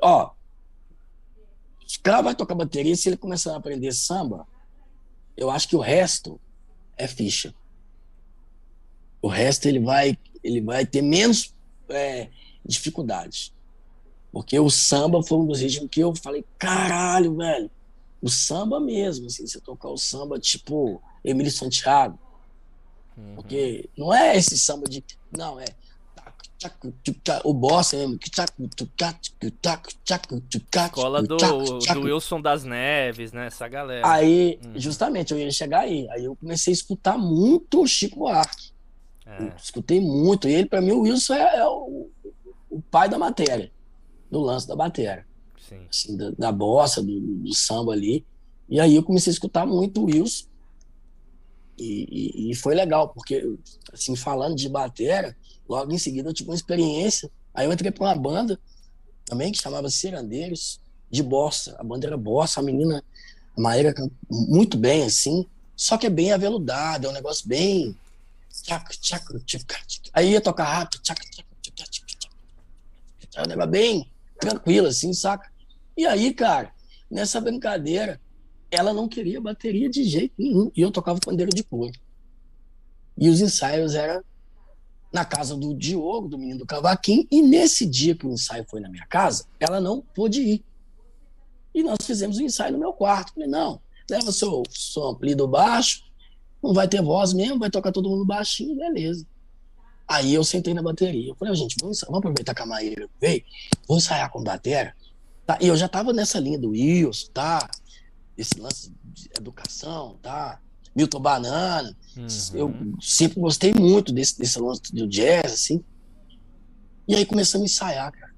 Ó, o cara vai tocar bateria, se ele começar a aprender samba, eu acho que o resto é ficha. O resto ele vai, ele vai ter menos é, dificuldades. Porque o samba foi um dos ritmos que eu falei, caralho, velho. O samba mesmo, assim, você tocar o samba tipo Emílio Santiago. Uhum. Porque não é esse samba de. Não, é. O boss mesmo. Escola do, do Wilson das Neves, né? Essa galera. Aí, uhum. justamente, eu ia chegar aí. Aí eu comecei a escutar muito o Chico Buarque. É. Escutei muito. E ele, para mim, o Wilson é, é o, o pai da matéria do lance da bateria. Assim, da, da bossa, do, do, samba ali. E aí eu comecei a escutar muito o Wilson. E, e, e, foi legal, porque, assim, falando de bateria, logo em seguida eu tive uma experiência. Aí eu entrei para uma banda também que chamava Cirandeiros, de bossa. A banda era bossa, a menina, a Maíra muito bem, assim, só que é bem aveludada, é um negócio bem. Aí ia tocar rápido, é um negócio bem tranquila, assim, saca? E aí, cara, nessa brincadeira, ela não queria bateria de jeito nenhum. E eu tocava pandeiro de couro. E os ensaios eram na casa do Diogo, do menino do cavaquinho, e nesse dia que o ensaio foi na minha casa, ela não pôde ir. E nós fizemos o um ensaio no meu quarto. Falei, não, leva seu, seu ampli do baixo, não vai ter voz mesmo, vai tocar todo mundo baixinho, beleza. Aí eu sentei na bateria. Eu falei, gente, vamos, vamos aproveitar que a Maíra veio, vamos ensaiar com bateria. Tá? E eu já estava nessa linha do Wilson, tá? Esse lance de educação, tá? Milton Banana. Uhum. Eu sempre gostei muito desse, desse lance do jazz, assim. E aí começamos a ensaiar, cara.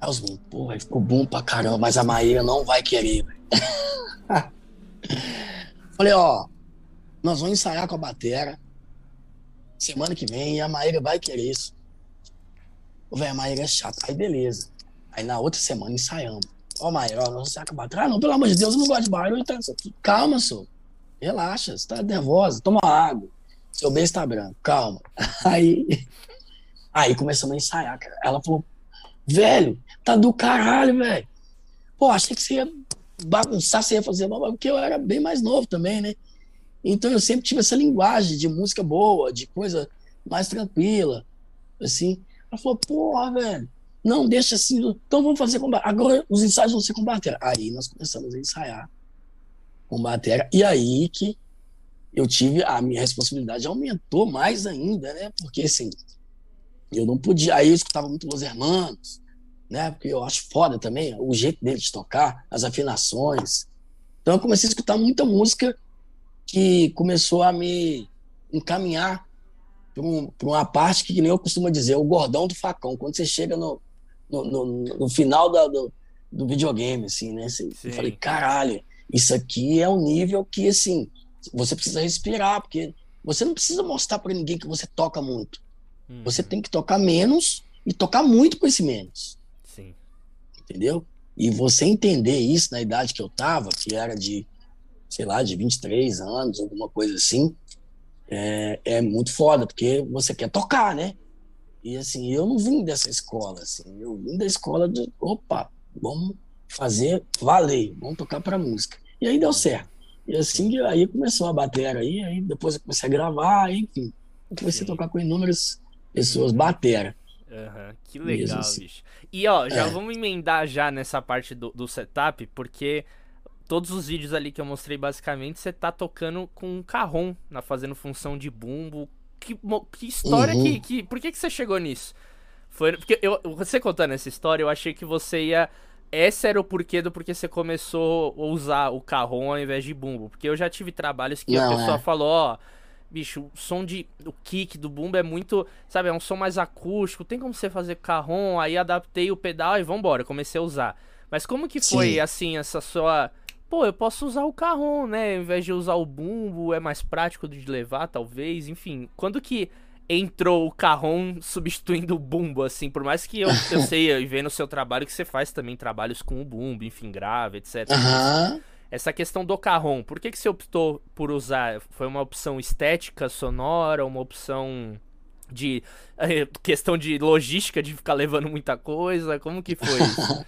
Aí os meninos, porra, aí ficou bom pra caramba, mas a Maíra não vai querer, Falei, ó, nós vamos ensaiar com a bateria semana que vem a Maíra vai querer isso. Velho, a Maíra é chata. Aí beleza. Aí na outra semana ensaiamos. Ó, oh, Maíra, ó, você acabou. Ah, não, pelo amor de Deus, eu não gosto de barulho. Tá... Calma, senhor. Relaxa, você tá nervosa. Toma água. Seu beijo tá branco. Calma. Aí, aí começamos a ensaiar, cara. Ela falou, velho, tá do caralho, velho. Pô, achei que você ia bagunçar, você ia fazer mal, porque eu era bem mais novo também, né? Então eu sempre tive essa linguagem de música boa, de coisa mais tranquila, assim. Ela falou, porra, velho, não deixa assim, então vamos fazer com Agora os ensaios vão ser com bateria. Aí nós começamos a ensaiar com bateria. E aí que eu tive, a minha responsabilidade aumentou mais ainda, né? Porque assim, eu não podia. Aí eu escutava muito Los Hermanos, né? Porque eu acho foda também o jeito dele de tocar, as afinações. Então eu comecei a escutar muita música que começou a me encaminhar para um, uma parte que, que nem eu costumo dizer, o gordão do facão. Quando você chega no, no, no, no final da, do, do videogame, assim, né? Você, eu falei, caralho, isso aqui é um nível que, assim, você precisa respirar, porque você não precisa mostrar para ninguém que você toca muito. Uhum. Você tem que tocar menos e tocar muito com esse menos. Sim. Entendeu? E você entender isso na idade que eu tava, que era de, sei lá, de 23 anos, alguma coisa assim, é, é muito foda, porque você quer tocar, né? E assim, eu não vim dessa escola, assim, eu vim da escola de, opa, vamos fazer valer, vamos tocar para música. E aí deu certo. E assim, aí começou a bater aí, aí depois eu comecei a gravar, enfim. Comecei Sim. a tocar com inúmeras pessoas, uhum. batera. Uhum, que legal, assim. bicho. E ó, já é. vamos emendar já nessa parte do, do setup, porque todos os vídeos ali que eu mostrei basicamente, você tá tocando com um carrom, na fazendo função de bumbo. Que, que história uhum. que, que. Por que, que você chegou nisso? Foi. Porque eu, você contando essa história, eu achei que você ia esse era o porquê do porquê você começou a usar o carrom ao invés de bumbo. Porque eu já tive trabalhos que Não, a pessoa é. falou, ó, bicho, o som de. O kick do bumbo é muito. Sabe, é um som mais acústico. Tem como você fazer carrom? Aí adaptei o pedal e vambora, comecei a usar. Mas como que foi, Sim. assim, essa sua. Pô, eu posso usar o carrom, né? Ao invés de usar o bumbo, é mais prático de levar, talvez. Enfim, quando que entrou o Carron substituindo o bumbo, assim, por mais que eu, eu sei e vendo o seu trabalho que você faz também trabalhos com o bumbo, enfim, grave, etc. Uhum. Essa questão do Carron, por que, que você optou por usar? Foi uma opção estética, sonora, uma opção de é, questão de logística, de ficar levando muita coisa? Como que foi?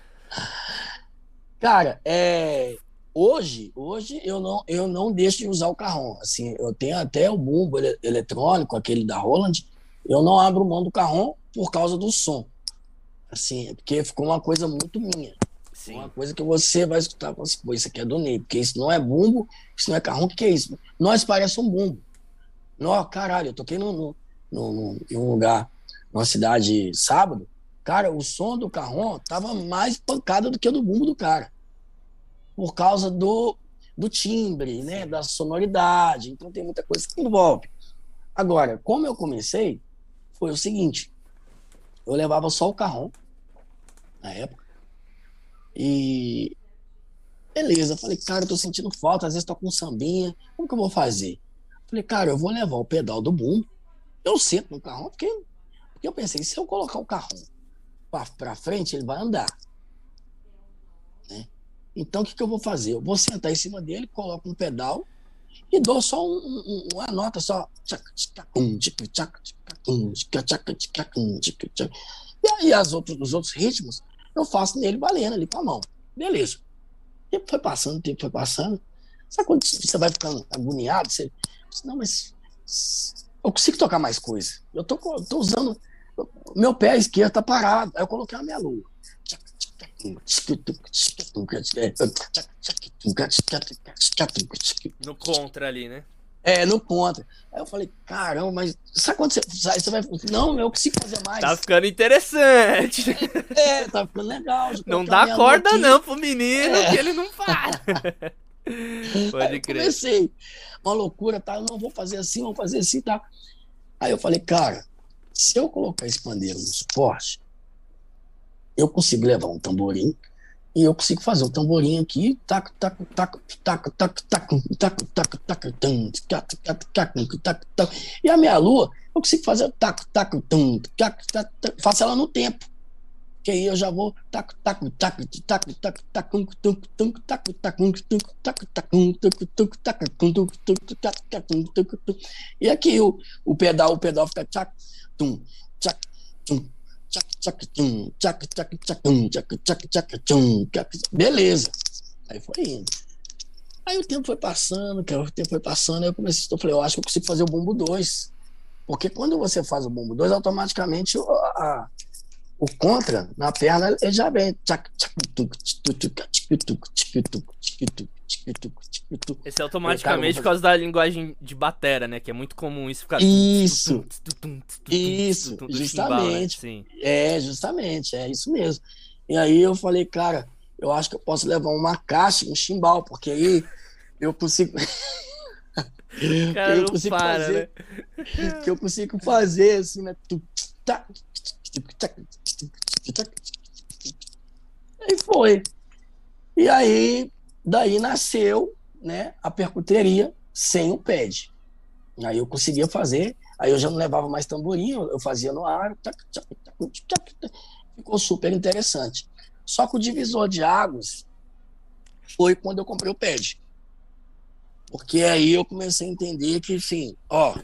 Cara, é, Hoje, hoje eu não, eu não deixo de usar o carrom. Assim, eu tenho até o bumbo ele, eletrônico, aquele da Roland. Eu não abro mão do carrom por causa do som. Assim, é porque ficou uma coisa muito minha. Sim. Uma coisa que você vai escutar e assim, pô, isso aqui é do Ney, porque isso não é bumbo, isso não é carrom, o que, que é isso? Nós parece um bumbo. Não, caralho, eu toquei no, no, no, em um lugar, numa cidade sábado, cara, o som do carrom tava mais pancada do que o do bumbo do cara por causa do, do timbre, né, da sonoridade. Então tem muita coisa que envolve. Agora, como eu comecei, foi o seguinte: eu levava só o carrão na época. E beleza, falei, cara, eu tô sentindo falta, às vezes tô com sambinha, como que eu vou fazer? Falei, cara, eu vou levar o pedal do boom, eu sento no carrão, porque, porque eu pensei, se eu colocar o carrão para frente, ele vai andar. Então, o que, que eu vou fazer? Eu vou sentar em cima dele, coloco um pedal e dou só um, um, uma nota só. E aí as outros, os outros ritmos eu faço nele valendo ali com a mão. Beleza. O tempo foi passando, o tempo foi passando. Sabe quando você vai ficando agoniado? Você, não, mas eu consigo tocar mais coisa. Eu tô, tô usando. Meu pé esquerdo tá parado. Aí eu coloquei a minha lua. No contra ali, né? É, no contra. Aí eu falei, caramba, mas sabe quando você, você vai. Não, eu consigo fazer mais. Tá ficando interessante. É, tá ficando legal. Não dá corda, não, pro menino, é. que ele não para. Pode Aí crer. comecei. Uma loucura, tá? Eu não vou fazer assim, vou fazer assim, tá? Aí eu falei, cara, se eu colocar esse pandeiro no suporte, eu consigo levar um tamborim e eu consigo fazer o tamborim aqui, tac, tac, tac, tac, tac, tac, tac, tac, tac, tac, tac, tac, tac, e a minha lua, eu consigo fazer tac, tac, tac, tac, tac, faço ela no tempo. Que aí eu já vou tac, tac, tac, tac, tac, tac, tac, tac, tac, tac, tac, tac, tac, e aqui o, o pedal, o pedal fica tchac, tum, tchac, tum, Beleza. Aí foi indo. Aí o tempo foi passando, o tempo foi passando, aí eu comecei, eu falei, eu acho que eu consigo fazer o bumbo 2. Porque quando você faz o bumbo 2, automaticamente a, a, o contra na perna ele já vem. Esse é automaticamente por causa da linguagem de batera, né? Que é muito comum isso ficar. Isso. Isso, justamente. É, justamente, é isso mesmo. E aí eu falei, cara, eu acho que eu posso levar uma caixa, um chimbal, porque aí eu consigo. Cara, eu consigo para, fazer, né? Que eu consigo fazer assim, né? E foi. E aí, daí nasceu né, a percuteria sem o pad. Aí eu conseguia fazer, aí eu já não levava mais tamborim, eu fazia no ar, ficou super interessante. Só que o divisor de águas foi quando eu comprei o pad. Porque aí eu comecei a entender que, assim, ó,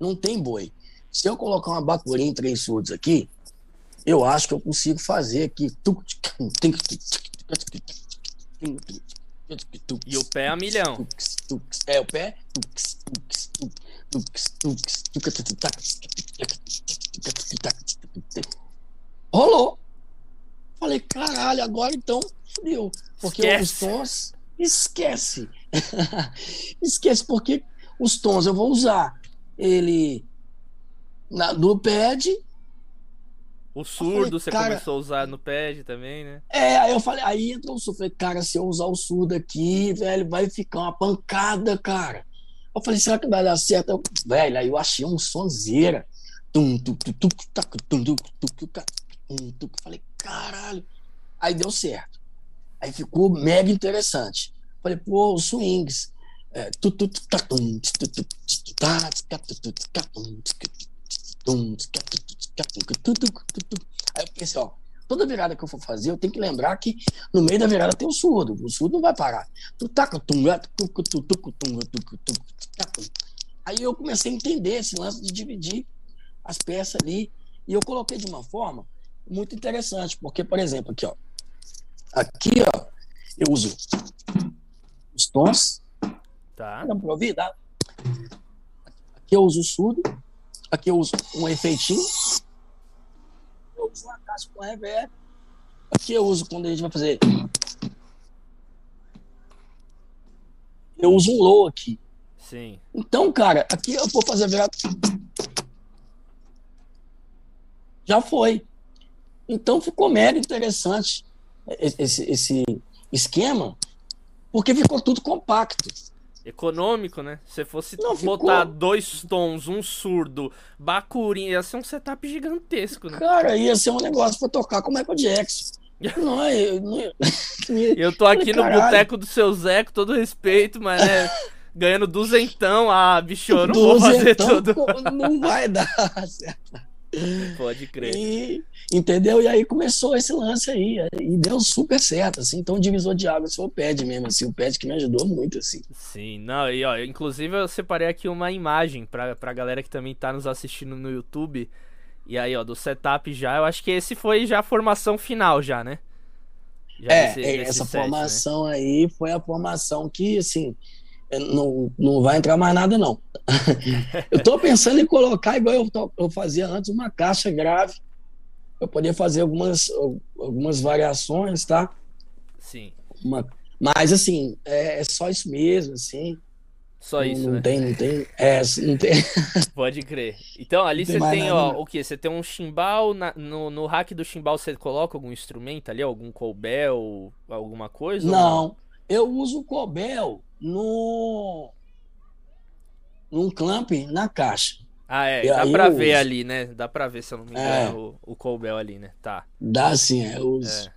não tem boi. Se eu colocar uma bacurinha em três surdos aqui, eu acho que eu consigo fazer aqui. E o pé a milhão. É, o pé. Rolou. Falei, caralho, agora então fudeu. Porque esquece. os tons. Esquece. esquece, porque os tons eu vou usar ele na, no pad o surdo falei, você cara, começou a usar no pad também, né? É, aí eu falei, aí entrou o surdo. Falei, cara, se eu usar o surdo aqui, velho, vai ficar uma pancada, cara. Eu falei, será que vai dar certo? Eu, velho, aí eu achei um sonzeira. Falei, caralho. Aí deu certo. Aí ficou mega interessante. Falei, pô, os swings. É, Aí eu pensei, ó, toda virada que eu for fazer, eu tenho que lembrar que no meio da virada tem o surdo. O surdo não vai parar. Aí eu comecei a entender esse lance de dividir as peças ali. E eu coloquei de uma forma muito interessante, porque, por exemplo, aqui, ó. Aqui, ó, eu uso os tons. Tá. Dá pra ouvir? Dá. Aqui eu uso o surdo. Aqui eu uso um efeitinho. Eu uso uma caixa com reverb. Aqui eu uso quando a gente vai fazer. Eu uso um low aqui. Sim. Então, cara, aqui eu vou fazer a virada. Já foi. Então ficou mega interessante esse, esse esquema, porque ficou tudo compacto econômico, né? Se fosse não, botar ficou... dois tons, um surdo, bacurinha, ia ser um setup gigantesco, né? Cara, ia ser um negócio pra tocar com o Michael Jackson. não, eu, não... eu tô aqui no boteco do seu Zé, com todo respeito, mas né, ganhando duzentão, ah, bicho, eu não vou fazer tudo. Não vai dar certo. Pode crer. E, entendeu? E aí começou esse lance aí. E deu super certo, assim. Então, divisor de águas foi o PED mesmo, assim. O PED que me ajudou muito, assim. Sim, não, e ó, inclusive eu separei aqui uma imagem pra, pra galera que também tá nos assistindo no YouTube. E aí, ó, do setup já, eu acho que esse foi já a formação final, já, né? Já é, desse, desse essa set, né? formação né? aí foi a formação que, assim, não, não vai entrar mais nada, não. eu estou pensando em colocar, igual eu, eu fazia antes, uma caixa grave. Eu poder fazer algumas, algumas variações, tá? Sim. Uma, mas, assim, é, é, só isso mesmo, assim. Só isso, não né? tem, não tem. É, não tem. Pode crer. Então, ali você tem, tem ó, o que? Você tem um chimbal, na, no, no hack do chimbal você coloca algum instrumento ali, algum colbel, alguma coisa? Não, não? eu uso o colbel no num clamp na caixa. Ah, é. E dá pra ver ali, né? Dá pra ver, se eu não me engano, é. o, o Colbel ali, né? Tá. Dá sim, é, uso. É.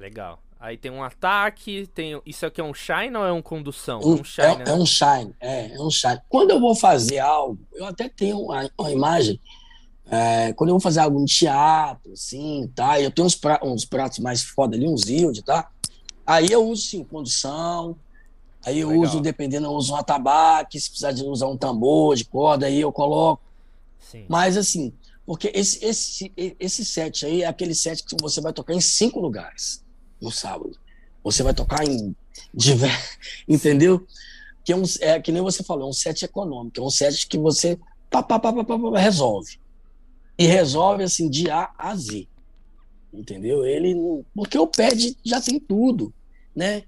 Legal. Aí tem um ataque, tem. Isso aqui é um shine ou é um condução? Um, um shine, é, né? é, um shine, é, é um shine. Quando eu vou fazer algo, eu até tenho uma, uma imagem. É, quando eu vou fazer algum teatro, assim, tá? Eu tenho uns, pra, uns pratos mais foda ali, uns yield, tá? Aí eu uso, sim, condução, Aí eu Legal. uso, dependendo, eu uso um atabaque, se precisar de usar um tambor de corda, aí eu coloco. Sim. Mas assim, porque esse, esse, esse set aí é aquele set que você vai tocar em cinco lugares no sábado. Você vai tocar em diversos. Entendeu? Que é, um, é que nem você falou, é um set econômico, é um set que você pá, pá, pá, pá, pá, resolve. E resolve assim de A a Z. Entendeu? Ele. Porque o pad já tem tudo, né?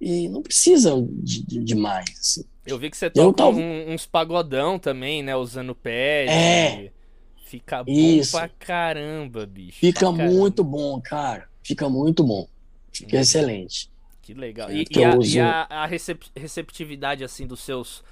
E não precisa de, de, de mais. Assim. Eu vi que você toca um, uns pagodão também, né? Usando pad. É. Fica bom Isso. pra caramba, bicho. Fica caramba. muito bom, cara. Fica muito bom. Fica hum. excelente. Que legal. E, e, a, uso... e a, a receptividade, assim, dos seus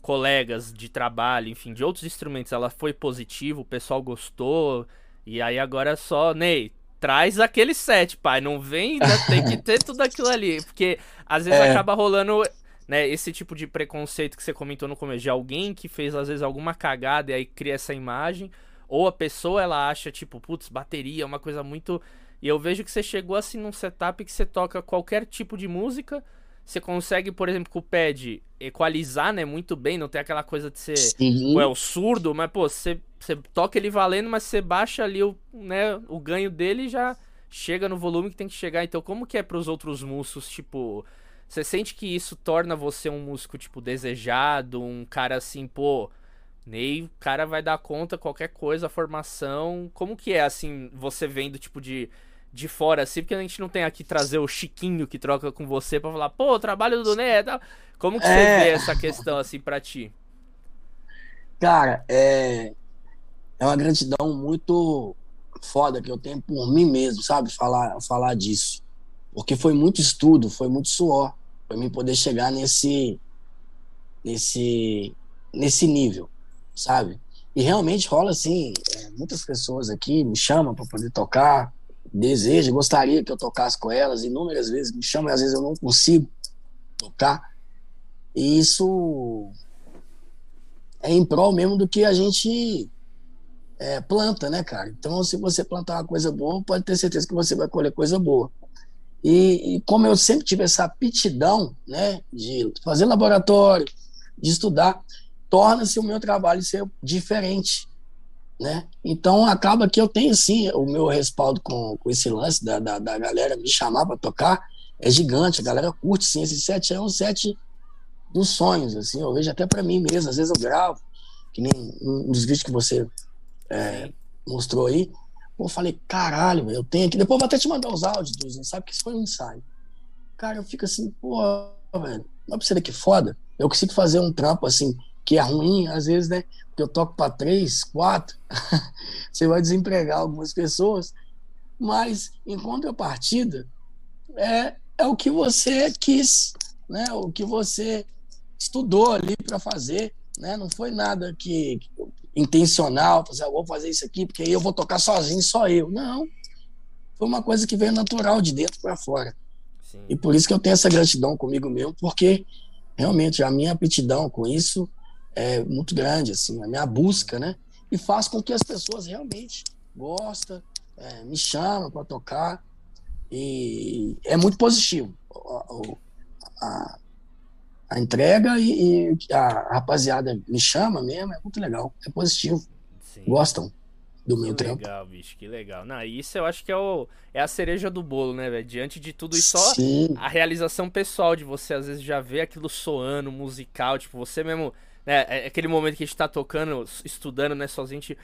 colegas de trabalho, enfim, de outros instrumentos, ela foi positiva, o pessoal gostou. E aí agora é só, Ney, traz aquele set, pai. Não vem, ainda tem que ter tudo aquilo ali. Porque às vezes é. acaba rolando né, esse tipo de preconceito que você comentou no começo, de alguém que fez às vezes alguma cagada e aí cria essa imagem, ou a pessoa ela acha tipo, putz, bateria é uma coisa muito e eu vejo que você chegou assim num setup que você toca qualquer tipo de música, você consegue, por exemplo, com o pad equalizar, né, muito bem, não tem aquela coisa de ser uhum. é o surdo, mas pô, você, você toca ele valendo, mas você baixa ali o, né, o ganho dele e já chega no volume que tem que chegar. Então, como que é para os outros músicos, tipo, você sente que isso torna você um músico, tipo, desejado, um cara assim, pô, Ney, o cara vai dar conta qualquer coisa, a formação. Como que é, assim, você vendo, tipo, de, de fora, assim, porque a gente não tem aqui trazer o Chiquinho que troca com você pra falar, pô, o trabalho do Ney é tal. Como que é... você vê essa questão, assim, pra ti? Cara, é. É uma gratidão muito foda que eu tenho por mim mesmo, sabe? Falar, falar disso. Porque foi muito estudo, foi muito suor para mim poder chegar nesse nesse nesse nível, sabe? E realmente rola assim, é, muitas pessoas aqui me chamam para poder tocar, desejam, gostaria que eu tocasse com elas, inúmeras vezes me chamam, e às vezes eu não consigo tocar. E isso é em prol mesmo do que a gente é, planta, né, cara? Então, se você plantar uma coisa boa, pode ter certeza que você vai colher coisa boa. E, e, como eu sempre tive essa aptidão né, de fazer laboratório, de estudar, torna-se o meu trabalho ser diferente. Né? Então acaba que eu tenho sim o meu respaldo com, com esse lance da, da, da galera me chamar para tocar é gigante, a galera curte sim, esse set é um set dos sonhos, assim, eu vejo até para mim mesmo, às vezes eu gravo, que nem um dos vídeos que você é, mostrou aí, eu falei, caralho, eu tenho aqui. Depois vou até te mandar os áudios, não sabe que isso foi um ensaio. Cara, eu fico assim, pô, velho, não é pra que foda. Eu consigo fazer um trampo assim, que é ruim, às vezes, né? Porque eu toco para três, quatro, você vai desempregar algumas pessoas. Mas, em contrapartida, é, é o que você quis, né? O que você estudou ali para fazer, né? Não foi nada que intencional, fazer, ah, vou fazer isso aqui porque aí eu vou tocar sozinho, só eu. Não. Foi uma coisa que veio natural de dentro para fora. Sim. E por isso que eu tenho essa gratidão comigo mesmo, porque realmente a minha aptidão com isso é muito grande, assim, a minha busca, né? E faz com que as pessoas realmente gostem, é, me chamam para tocar. E é muito positivo. A, a, a entrega e, e, a rapaziada me chama mesmo, é muito legal, é positivo. Sim. Gostam do meu que. Que legal, bicho, que legal. Não, isso eu acho que é, o, é a cereja do bolo, né, velho? Diante de tudo isso, só a realização pessoal de você, às vezes, já vê aquilo soando, musical, tipo, você mesmo, né, é aquele momento que a gente tá tocando, estudando, né, sozinho, a gente...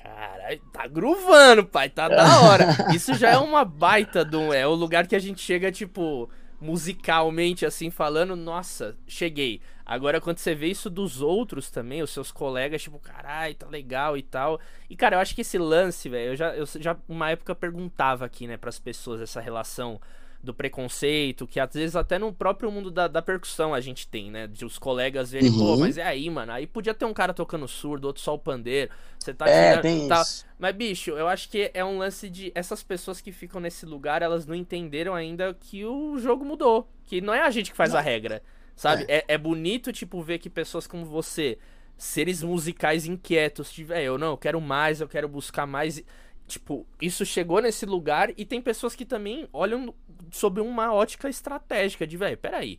Caralho, tá gruvando, pai, tá da hora. Isso já é uma baita do. É o lugar que a gente chega, tipo musicalmente, assim, falando, nossa, cheguei. Agora, quando você vê isso dos outros também, os seus colegas, tipo, caralho, tá legal e tal. E, cara, eu acho que esse lance, velho, eu já, eu já uma época perguntava aqui, né, pras pessoas essa relação do preconceito, que às vezes até no próprio mundo da, da percussão a gente tem, né? De os colegas verem, uhum. pô, mas é aí, mano. Aí podia ter um cara tocando surdo, outro só o pandeiro. Você tá é, tem tá... isso. Mas, bicho, eu acho que é um lance de. Essas pessoas que ficam nesse lugar, elas não entenderam ainda que o jogo mudou. Que não é a gente que faz não. a regra. Sabe? É. é. É, bonito, tipo, ver que pessoas como você, seres musicais inquietos, tiver, eu não, eu quero mais, eu quero buscar mais. Tipo, isso chegou nesse lugar e tem pessoas que também olham sob uma ótica estratégica de, velho, peraí.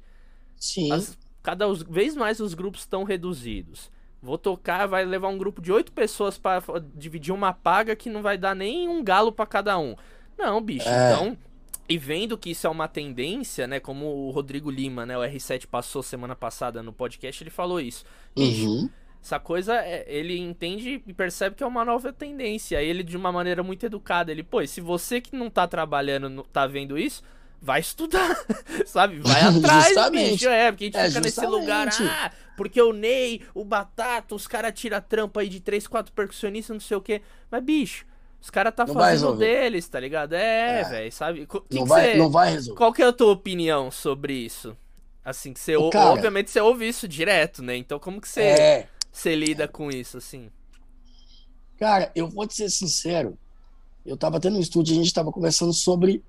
Sim. As, cada vez mais os grupos estão reduzidos. Vou tocar, vai levar um grupo de oito pessoas para dividir uma paga que não vai dar nem um galo para cada um. Não, bicho. É. Então, e vendo que isso é uma tendência, né? Como o Rodrigo Lima, né? O R7 passou semana passada no podcast, ele falou isso. Bicho, uhum. Essa coisa, é, ele entende e percebe que é uma nova tendência. Aí ele, de uma maneira muito educada, ele, pô, se você que não tá trabalhando, não tá vendo isso, vai estudar, sabe? Vai atrás, justamente. bicho. É, porque a gente é, fica justamente. nesse lugar, ah, porque o Ney, o Batata, os caras tiram trampa aí de 3, 4 percussionistas, não sei o quê. Mas, bicho, os caras tá não fazendo deles, tá ligado? É, é. velho, sabe? Que não, que vai, cê... não vai resolver. Qual que é a tua opinião sobre isso? Assim, que você... Cara... Obviamente você ouve isso direto, né? Então como que você... É... Você lida com isso, assim? Cara, eu vou te ser sincero. Eu tava tendo um estúdio e a gente tava conversando sobre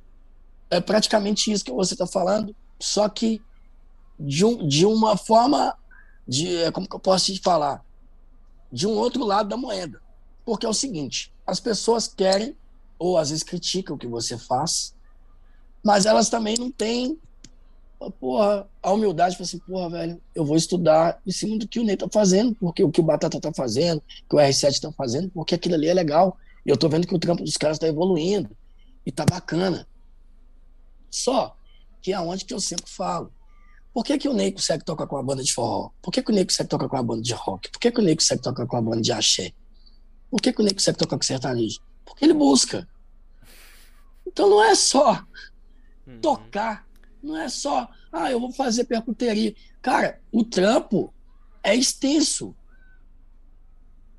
é praticamente isso que você tá falando, só que de, um, de uma forma de é, como que eu posso te falar? De um outro lado da moeda. Porque é o seguinte, as pessoas querem ou às vezes criticam o que você faz, mas elas também não têm porra, a humildade para assim, porra, velho, eu vou estudar em cima do que o Ney tá fazendo, porque o que o Batata tá fazendo, que o R7 tá fazendo, porque aquilo ali é legal. E eu tô vendo que o trampo dos caras tá evoluindo e tá bacana. Só que é onde que eu sempre falo. Por que, que o Ney consegue tocar com a banda de forró? Por que, que o Ney consegue tocar com a banda de rock? Por que, que o Ney consegue tocar com a banda de axé? Por que, que o Ney consegue tocar com sertanejo? Porque ele busca. Então não é só uhum. tocar não é só, ah, eu vou fazer percuteria. Cara, o trampo é extenso.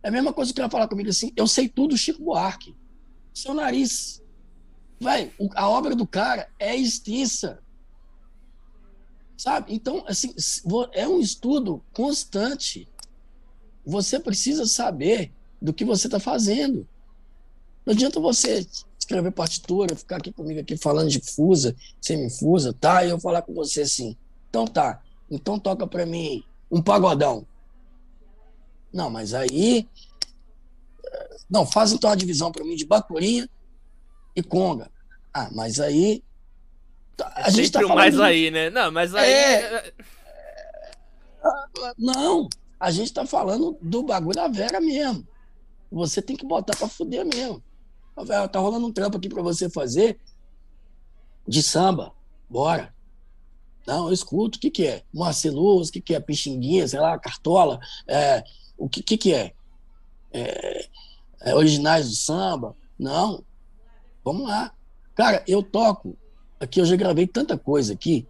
É a mesma coisa que ele falar comigo assim, eu sei tudo Chico Buarque. Seu nariz. Vai, a obra do cara é extensa. Sabe? Então, assim, é um estudo constante. Você precisa saber do que você está fazendo. Não adianta você escrever partitura, ficar aqui comigo aqui falando de fusa, semifusa, tá? E eu falar com você assim, então tá, então toca para mim um pagodão. Não, mas aí não, faz então uma divisão para mim de bacurinha e conga. Ah, mas aí tá, a é gente tá falando mais aí, né? Não, mas aí é... Não, a gente tá falando do bagulho da Vera mesmo. Você tem que botar para fuder mesmo. Tá rolando um trampo aqui para você fazer de samba. Bora. Não, eu escuto. O que, que é? Marceluz, o que, que é? Pixinguinha, sei lá, cartola. É, o que, que, que é? É, é? Originais do samba? Não. Vamos lá. Cara, eu toco. Aqui eu já gravei tanta coisa aqui.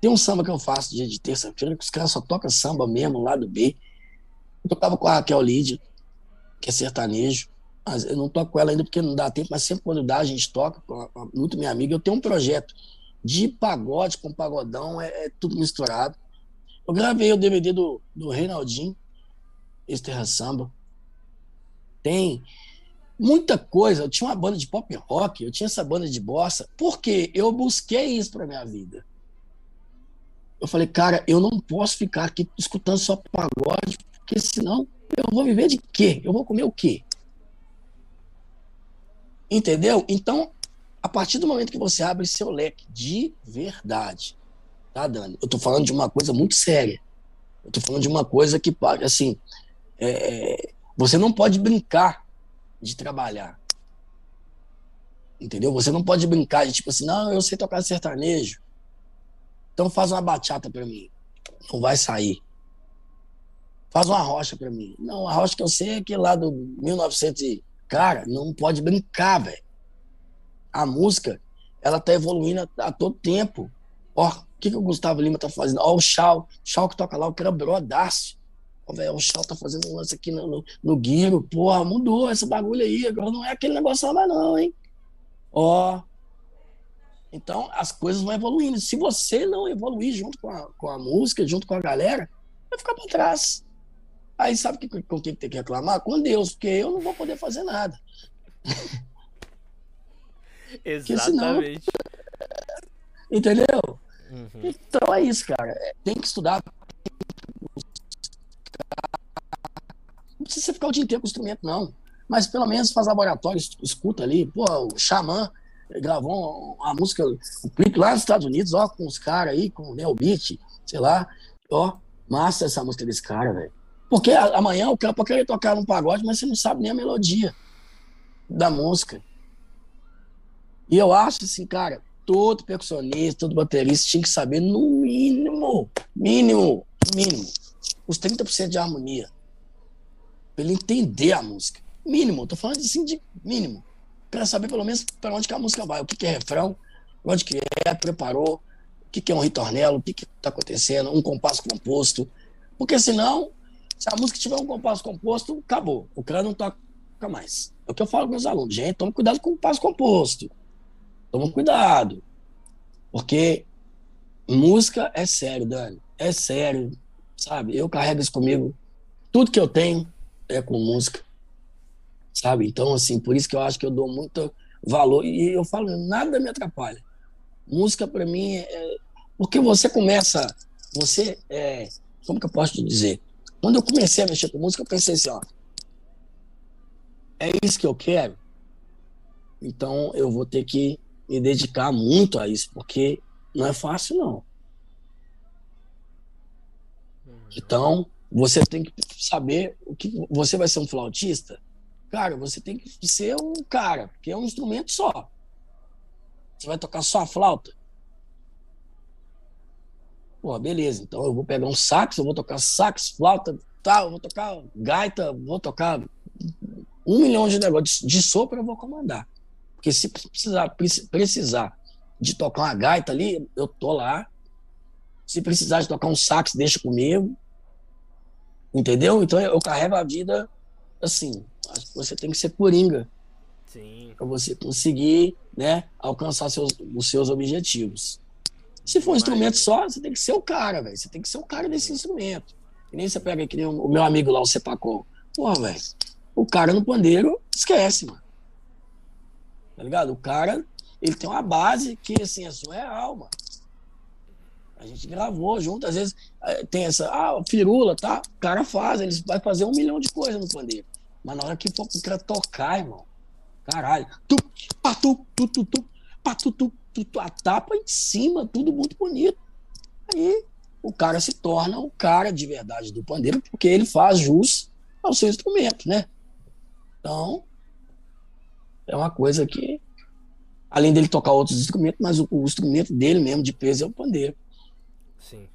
Tem um samba que eu faço dia de terça-feira que os caras só tocam samba mesmo, lá do B. Eu tocava com a Raquel Lídia, que é sertanejo. Mas eu não toco com ela ainda porque não dá tempo, mas sempre quando dá a gente toca, muito minha amiga. Eu tenho um projeto de pagode com pagodão, é, é tudo misturado. Eu gravei o DVD do, do Reinaldinho, esse Terra Samba. Tem muita coisa. Eu tinha uma banda de pop rock, eu tinha essa banda de bossa, porque eu busquei isso para minha vida. Eu falei, cara, eu não posso ficar aqui escutando só pagode, porque senão eu vou viver de quê? Eu vou comer o quê? Entendeu? Então, a partir do momento que você abre seu leque de verdade, tá, Dani? Eu tô falando de uma coisa muito séria. Eu tô falando de uma coisa que, assim, é, você não pode brincar de trabalhar. Entendeu? Você não pode brincar de tipo assim, não, eu sei tocar sertanejo. Então faz uma bachata para mim. Não vai sair. Faz uma rocha para mim. Não, a rocha que eu sei é aquele lá do 1900 Cara, não pode brincar, velho. A música, ela tá evoluindo a, a todo tempo. Ó, o que, que o Gustavo Lima tá fazendo? Ó, o Chau, Chau que toca lá, o cara brodaço. Ó, velho, o Chau tá fazendo um lance aqui no, no, no Guiro. Porra, mudou esse bagulho aí. Agora não é aquele negócio lá, não, hein? Ó. Então, as coisas vão evoluindo. Se você não evoluir junto com a, com a música, junto com a galera, vai ficar para trás. Aí sabe que, com quem tem que reclamar? Com Deus, porque eu não vou poder fazer nada. Exatamente. Senão... Entendeu? Uhum. Então é isso, cara. É, tem que estudar. Não precisa ficar o dia inteiro com o instrumento, não. Mas pelo menos faz laboratório, escuta ali. Pô, o Xamã gravou a música, o clipe lá nos Estados Unidos, ó, com os caras aí, com o Neo Beat, sei lá. Ó, massa essa música desse cara, velho. Porque amanhã o cara pode querer tocar um pagode, mas você não sabe nem a melodia da música. E eu acho assim, cara, todo percussionista, todo baterista tinha que saber, no mínimo, mínimo, mínimo, os 30% de harmonia. Pra ele entender a música. Mínimo, tô falando assim de mínimo. Pra saber pelo menos para onde que a música vai, o que, que é refrão, onde que é, preparou, o que, que é um ritornelo, o que está acontecendo, um compasso composto. Porque senão, se a música tiver um compasso composto, acabou. O cara não toca mais. É o que eu falo com meus alunos. Gente, toma cuidado com o compasso composto. Toma cuidado. Porque música é sério, Dani. É sério. Sabe? Eu carrego isso comigo. Tudo que eu tenho é com música. Sabe? Então, assim, por isso que eu acho que eu dou muito valor. E eu falo, nada me atrapalha. Música, para mim, é. Porque você começa. Você é. Como que eu posso te dizer? Quando eu comecei a mexer com música, eu pensei assim, ó, é isso que eu quero, então eu vou ter que me dedicar muito a isso, porque não é fácil, não. Então, você tem que saber o que você vai ser um flautista. Cara, você tem que ser um cara, porque é um instrumento só. Você vai tocar só a flauta? Pô, beleza. Então eu vou pegar um sax, eu vou tocar sax, flauta, tal, eu vou tocar gaita, vou tocar um milhão de negócios de sopro eu vou comandar. Porque se precisar, precisar de tocar uma gaita ali, eu tô lá. Se precisar de tocar um sax, deixa comigo. Entendeu? Então eu carrego a vida assim. Você tem que ser coringa. Para você conseguir né, alcançar seus, os seus objetivos. Se for um instrumento só, você tem que ser o cara, velho. Você tem que ser o cara desse instrumento. E nem você pega aqui o meu amigo lá, o Cepacol. Porra, velho. O cara no pandeiro esquece, mano. Tá ligado? O cara, ele tem uma base que, assim, é surreal, mano. A gente gravou junto, às vezes eh, tem essa, ah, firula, tá? O cara faz, ele vai fazer um milhão de coisas no pandeiro. Mas na hora que for pro cara tocar, irmão, caralho, tu, patu, tu, tu, tu, patu, tu, tu, tapa em cima, tudo muito bonito. Aí o cara se torna o cara de verdade do pandeiro, porque ele faz jus ao seu instrumento, né? Então, é uma coisa que, além dele tocar outros instrumentos, mas o, o instrumento dele mesmo de peso é o pandeiro. Sim.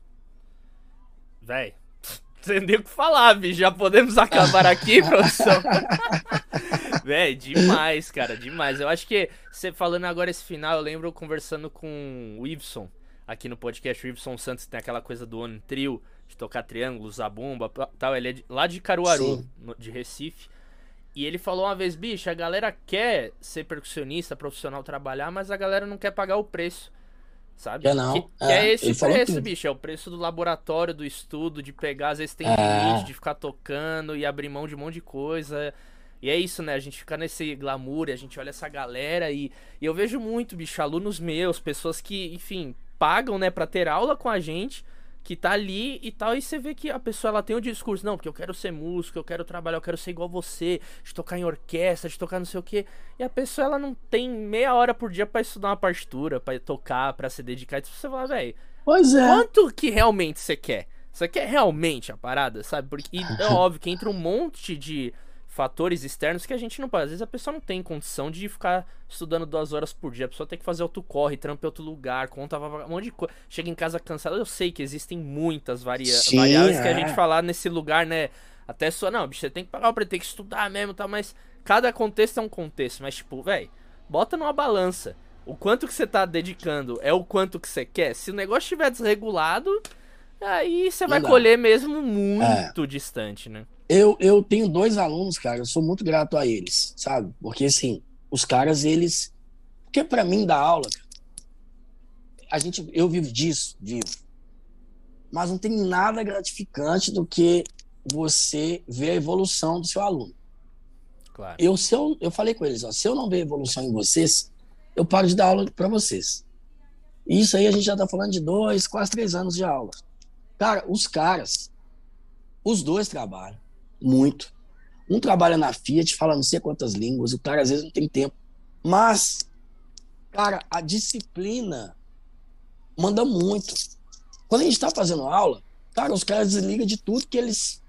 Véi, tem o que falar, bicho. Já podemos acabar aqui, produção. Véi, demais, cara, demais. Eu acho que você falando agora esse final, eu lembro conversando com o Ibson aqui no podcast. O Ibson Santos tem aquela coisa do One Trio, de tocar triângulos, a bomba tal. Ele é de, lá de Caruaru, no, de Recife. E ele falou uma vez, bicho, a galera quer ser percussionista, profissional, trabalhar, mas a galera não quer pagar o preço. Sabe? Não. Que, é, que é esse preço, bicho. É o preço do laboratório, do estudo, de pegar, às vezes tem é. limite, de ficar tocando e abrir mão de um monte de coisa. E é isso, né? A gente fica nesse glamour, a gente olha essa galera e, e eu vejo muito, bicho, alunos meus, pessoas que, enfim, pagam, né, pra ter aula com a gente que tá ali e tal, e você vê que a pessoa ela tem o um discurso, não, porque eu quero ser músico, eu quero trabalhar, eu quero ser igual você, de tocar em orquestra, de tocar não sei o que. E a pessoa ela não tem meia hora por dia para estudar uma partitura, para tocar, para se dedicar. E você fala, velho, pois é. quanto que realmente você quer? Você quer realmente a parada, sabe? Porque é óbvio que entra um monte de fatores externos que a gente não pode. Às vezes a pessoa não tem condição de ficar estudando duas horas por dia. A pessoa tem que fazer outro corre, trampa em outro lugar, conta um monte de coisa. Chega em casa cansado. Eu sei que existem muitas varia Sim, variáveis é. que a gente é. falar nesse lugar, né? Até só, não, bicho, você tem que pagar o preço, tem que estudar mesmo, tá? Mas cada contexto é um contexto. Mas, tipo, velho, bota numa balança. O quanto que você tá dedicando é o quanto que você quer. Se o negócio estiver desregulado, aí você vai colher mesmo muito é. distante, né? Eu, eu tenho dois alunos, cara, eu sou muito grato a eles, sabe? Porque, assim, os caras, eles. Porque, para mim, da aula, a gente, eu vivo disso, vivo. Mas não tem nada gratificante do que você ver a evolução do seu aluno. Claro. Eu, se eu, eu falei com eles, ó, se eu não ver evolução em vocês, eu paro de dar aula para vocês. Isso aí a gente já tá falando de dois, quase três anos de aula. Cara, os caras, os dois trabalham muito. Um trabalha na Fiat, fala não sei quantas línguas, o cara às vezes não tem tempo. Mas, cara, a disciplina manda muito. Quando a gente está fazendo aula, cara, os caras desligam de tudo que eles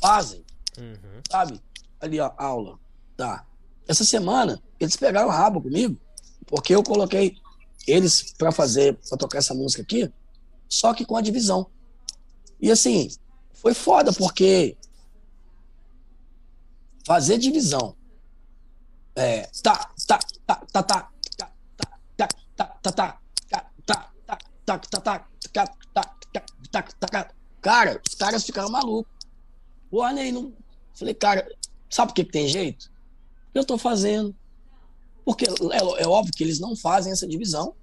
fazem. Uhum. Sabe? Ali, ó, aula. Tá. Essa semana, eles pegaram o rabo comigo, porque eu coloquei eles para fazer, para tocar essa música aqui, só que com a divisão. E assim, foi foda, porque fazer divisão. É, tá, tá, tá, tá, tá, tá, tá, tá, tá, tá, tá, tá, tá, tá, tá, Cara, os caras ficaram malucos. O Arney não. Falei, cara, sabe por que, que tem jeito? Eu tô fazendo. Porque é, é óbvio que eles não fazem essa divisão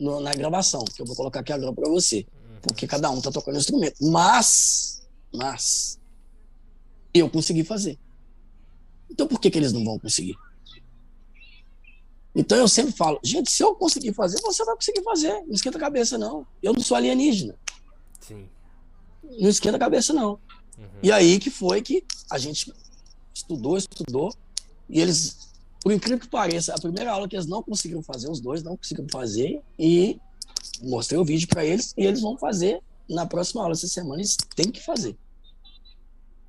no, na gravação, que eu vou colocar aqui agora para você. Porque cada um está tocando um instrumento. Mas, mas, eu consegui fazer. Então por que, que eles não vão conseguir? Então eu sempre falo, gente, se eu conseguir fazer, você vai conseguir fazer. Não esquenta a cabeça, não. Eu não sou alienígena. Sim. Não esquenta a cabeça, não. Uhum. E aí que foi que a gente estudou, estudou, e eles, por incrível que pareça, a primeira aula que eles não conseguiram fazer, os dois não conseguiram fazer, e mostrei o vídeo para eles, e eles vão fazer na próxima aula essa semana, eles têm que fazer.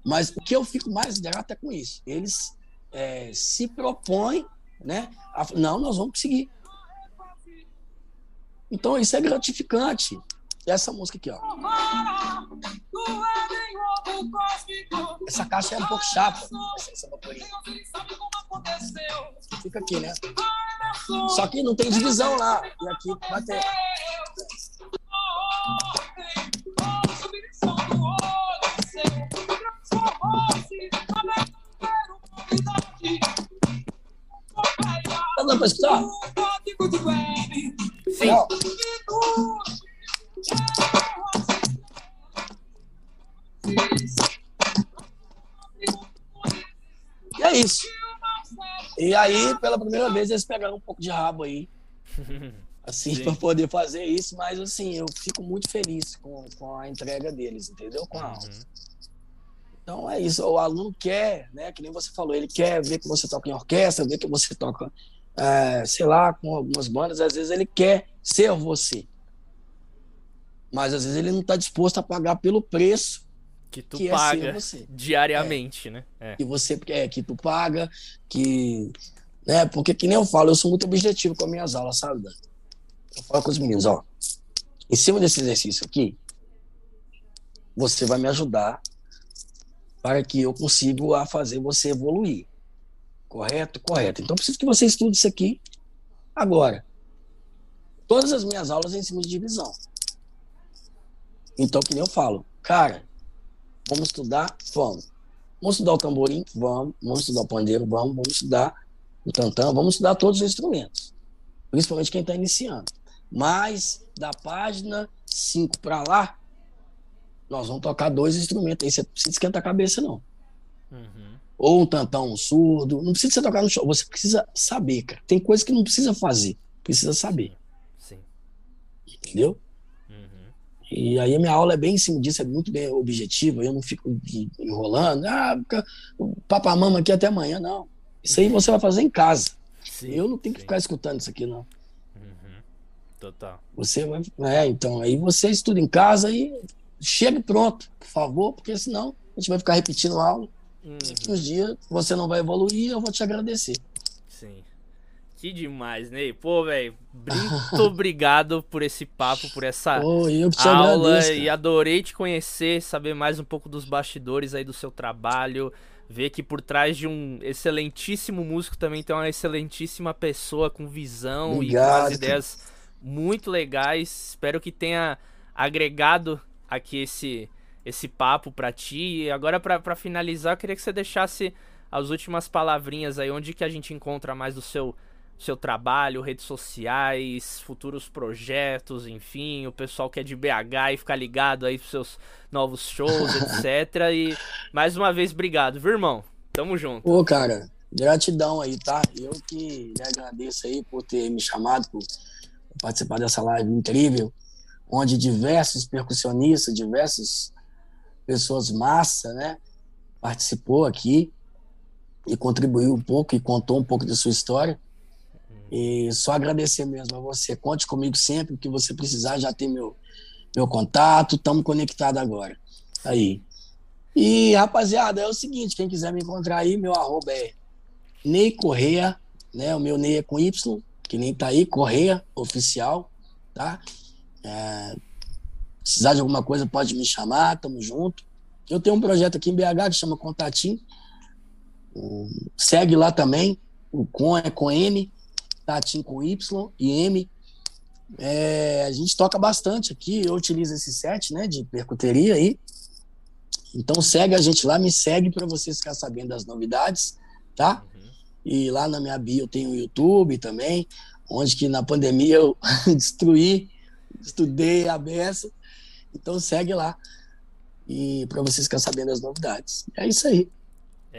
Mas o que eu fico mais grato é com isso. Eles é, se propõem, né? A, não, nós vamos conseguir. Então isso é gratificante. Essa música aqui, ó. Essa caixa é um pouco chata. Essa, essa Fica aqui, né? Só que não tem divisão lá. E aqui vai ter. Tá dando pra escutar? Sim. E é isso. E aí, pela primeira vez, eles pegaram um pouco de rabo aí. Assim, para poder fazer isso, mas assim, eu fico muito feliz com, com a entrega deles, entendeu? Com a aula. Uhum. Então é isso, o aluno quer, né? Que nem você falou, ele quer ver que você toca em orquestra, ver que você toca, é, sei lá, com algumas bandas, às vezes ele quer ser você. Mas às vezes ele não está disposto a pagar pelo preço que tu que paga é diariamente, é, né? É. Que você é, que tu paga, que. Né, porque que nem eu falo, eu sou muito objetivo com as minhas aulas, sabe, Dan? Eu falo com os meninos, ó. Em cima desse exercício aqui, você vai me ajudar para que eu consiga fazer você evoluir. Correto? Correto. Então, preciso que você estude isso aqui agora. Todas as minhas aulas em cima de divisão. Então, que nem eu falo, cara, vamos estudar? Vamos. Vamos estudar o tamborim? Vamos. Vamos estudar o pandeiro? Vamos. Vamos estudar o tantã? Vamos estudar todos os instrumentos. Principalmente quem está iniciando. Mas, da página 5 para lá, nós vamos tocar dois instrumentos. Aí você não precisa esquentar a cabeça, não. Uhum. Ou um tantão, um surdo. Não precisa você tocar no show. Você precisa saber, cara. Tem coisa que não precisa fazer. Precisa saber. Sim. Entendeu? E aí a minha aula é bem em cima disso, é muito bem objetiva. Eu não fico enrolando. Ah, papamama aqui até amanhã. Não. Isso aí você vai fazer em casa. Sim, eu não tenho sim. que ficar escutando isso aqui, não. Uhum. Total. Você vai. É, então, aí você estuda em casa e chegue pronto, por favor, porque senão a gente vai ficar repetindo a aula. Uhum. Uns dias você não vai evoluir eu vou te agradecer. Sim. Que demais, Ney. Pô, velho, muito obrigado por esse papo, por essa Pô, aula. Agradeço, e adorei te conhecer, saber mais um pouco dos bastidores aí do seu trabalho. Ver que por trás de um excelentíssimo músico também tem uma excelentíssima pessoa com visão obrigado, e com as ideias muito legais. Espero que tenha agregado aqui esse esse papo para ti. E agora para finalizar, eu queria que você deixasse as últimas palavrinhas aí, onde que a gente encontra mais do seu seu trabalho, redes sociais, futuros projetos, enfim, o pessoal que é de BH e ficar ligado aí pros seus novos shows, etc. E mais uma vez, obrigado, viu, irmão? Tamo junto. Pô, cara, gratidão aí, tá? Eu que agradeço aí por ter me chamado, por participar dessa live incrível onde diversos percussionistas, diversas pessoas massa, né, participou aqui e contribuiu um pouco e contou um pouco da sua história. E só agradecer mesmo a você. Conte comigo sempre que você precisar, já tem meu meu contato, estamos conectados agora. Aí. E, rapaziada, é o seguinte, quem quiser me encontrar aí, meu arroba é Ney Correia, né? O meu Ney é com Y, que nem tá aí, Correia Oficial, tá? É, precisar de alguma coisa, pode me chamar, tamo junto. Eu tenho um projeto aqui em BH que chama Contatim. segue lá também. O com é com M, Tatim com Y e M. É, a gente toca bastante aqui. Eu utilizo esse set né, de percuteria aí. Então segue a gente lá, me segue para vocês ficar sabendo das novidades, tá? Uhum. E lá na minha bio tem o YouTube também, onde que na pandemia eu destruí, estudei a beça. Então segue lá e para vocês ficar sabendo das novidades. É isso aí.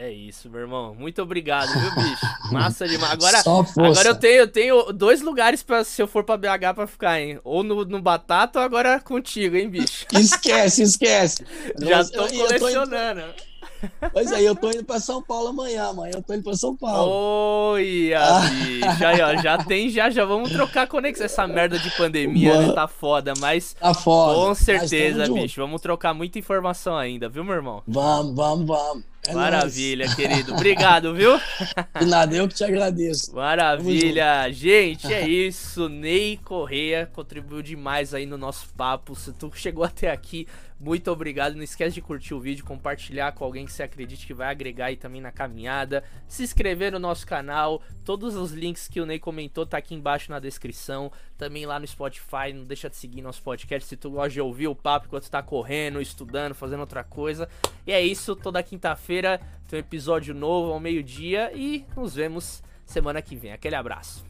É isso, meu irmão. Muito obrigado, viu, bicho? Massa demais. Agora, agora eu tenho, eu tenho dois lugares para se eu for para BH para ficar, hein? Ou no, no Batata ou agora contigo, hein, bicho? Esquece, esquece. Já tô eu, colecionando. Eu tô... Pois aí, eu tô indo para São Paulo amanhã, amanhã eu tô indo para São Paulo. Oi, ah. bicho. Aí, ó, já tem, já, já vamos trocar conexão. Essa merda de pandemia, né, tá foda, mas. Tá foda. Com certeza, bicho. Vamos trocar muita informação ainda, viu, meu irmão? Vamos, vamos, vamos. É Maravilha, nóis. querido. Obrigado, viu? De nada, eu que te agradeço. Maravilha. Gente, é isso. Ney Correia contribuiu demais aí no nosso papo. Se tu chegou até aqui, muito obrigado. Não esquece de curtir o vídeo, compartilhar com alguém que você acredite que vai agregar aí também na caminhada. Se inscrever no nosso canal. Todos os links que o Ney comentou tá aqui embaixo na descrição. Também lá no Spotify. Não deixa de seguir nosso podcast se tu gosta de ouvir o papo enquanto tá correndo, estudando, fazendo outra coisa. E é isso. Toda quinta-feira tem um episódio novo ao meio-dia. E nos vemos semana que vem. Aquele abraço.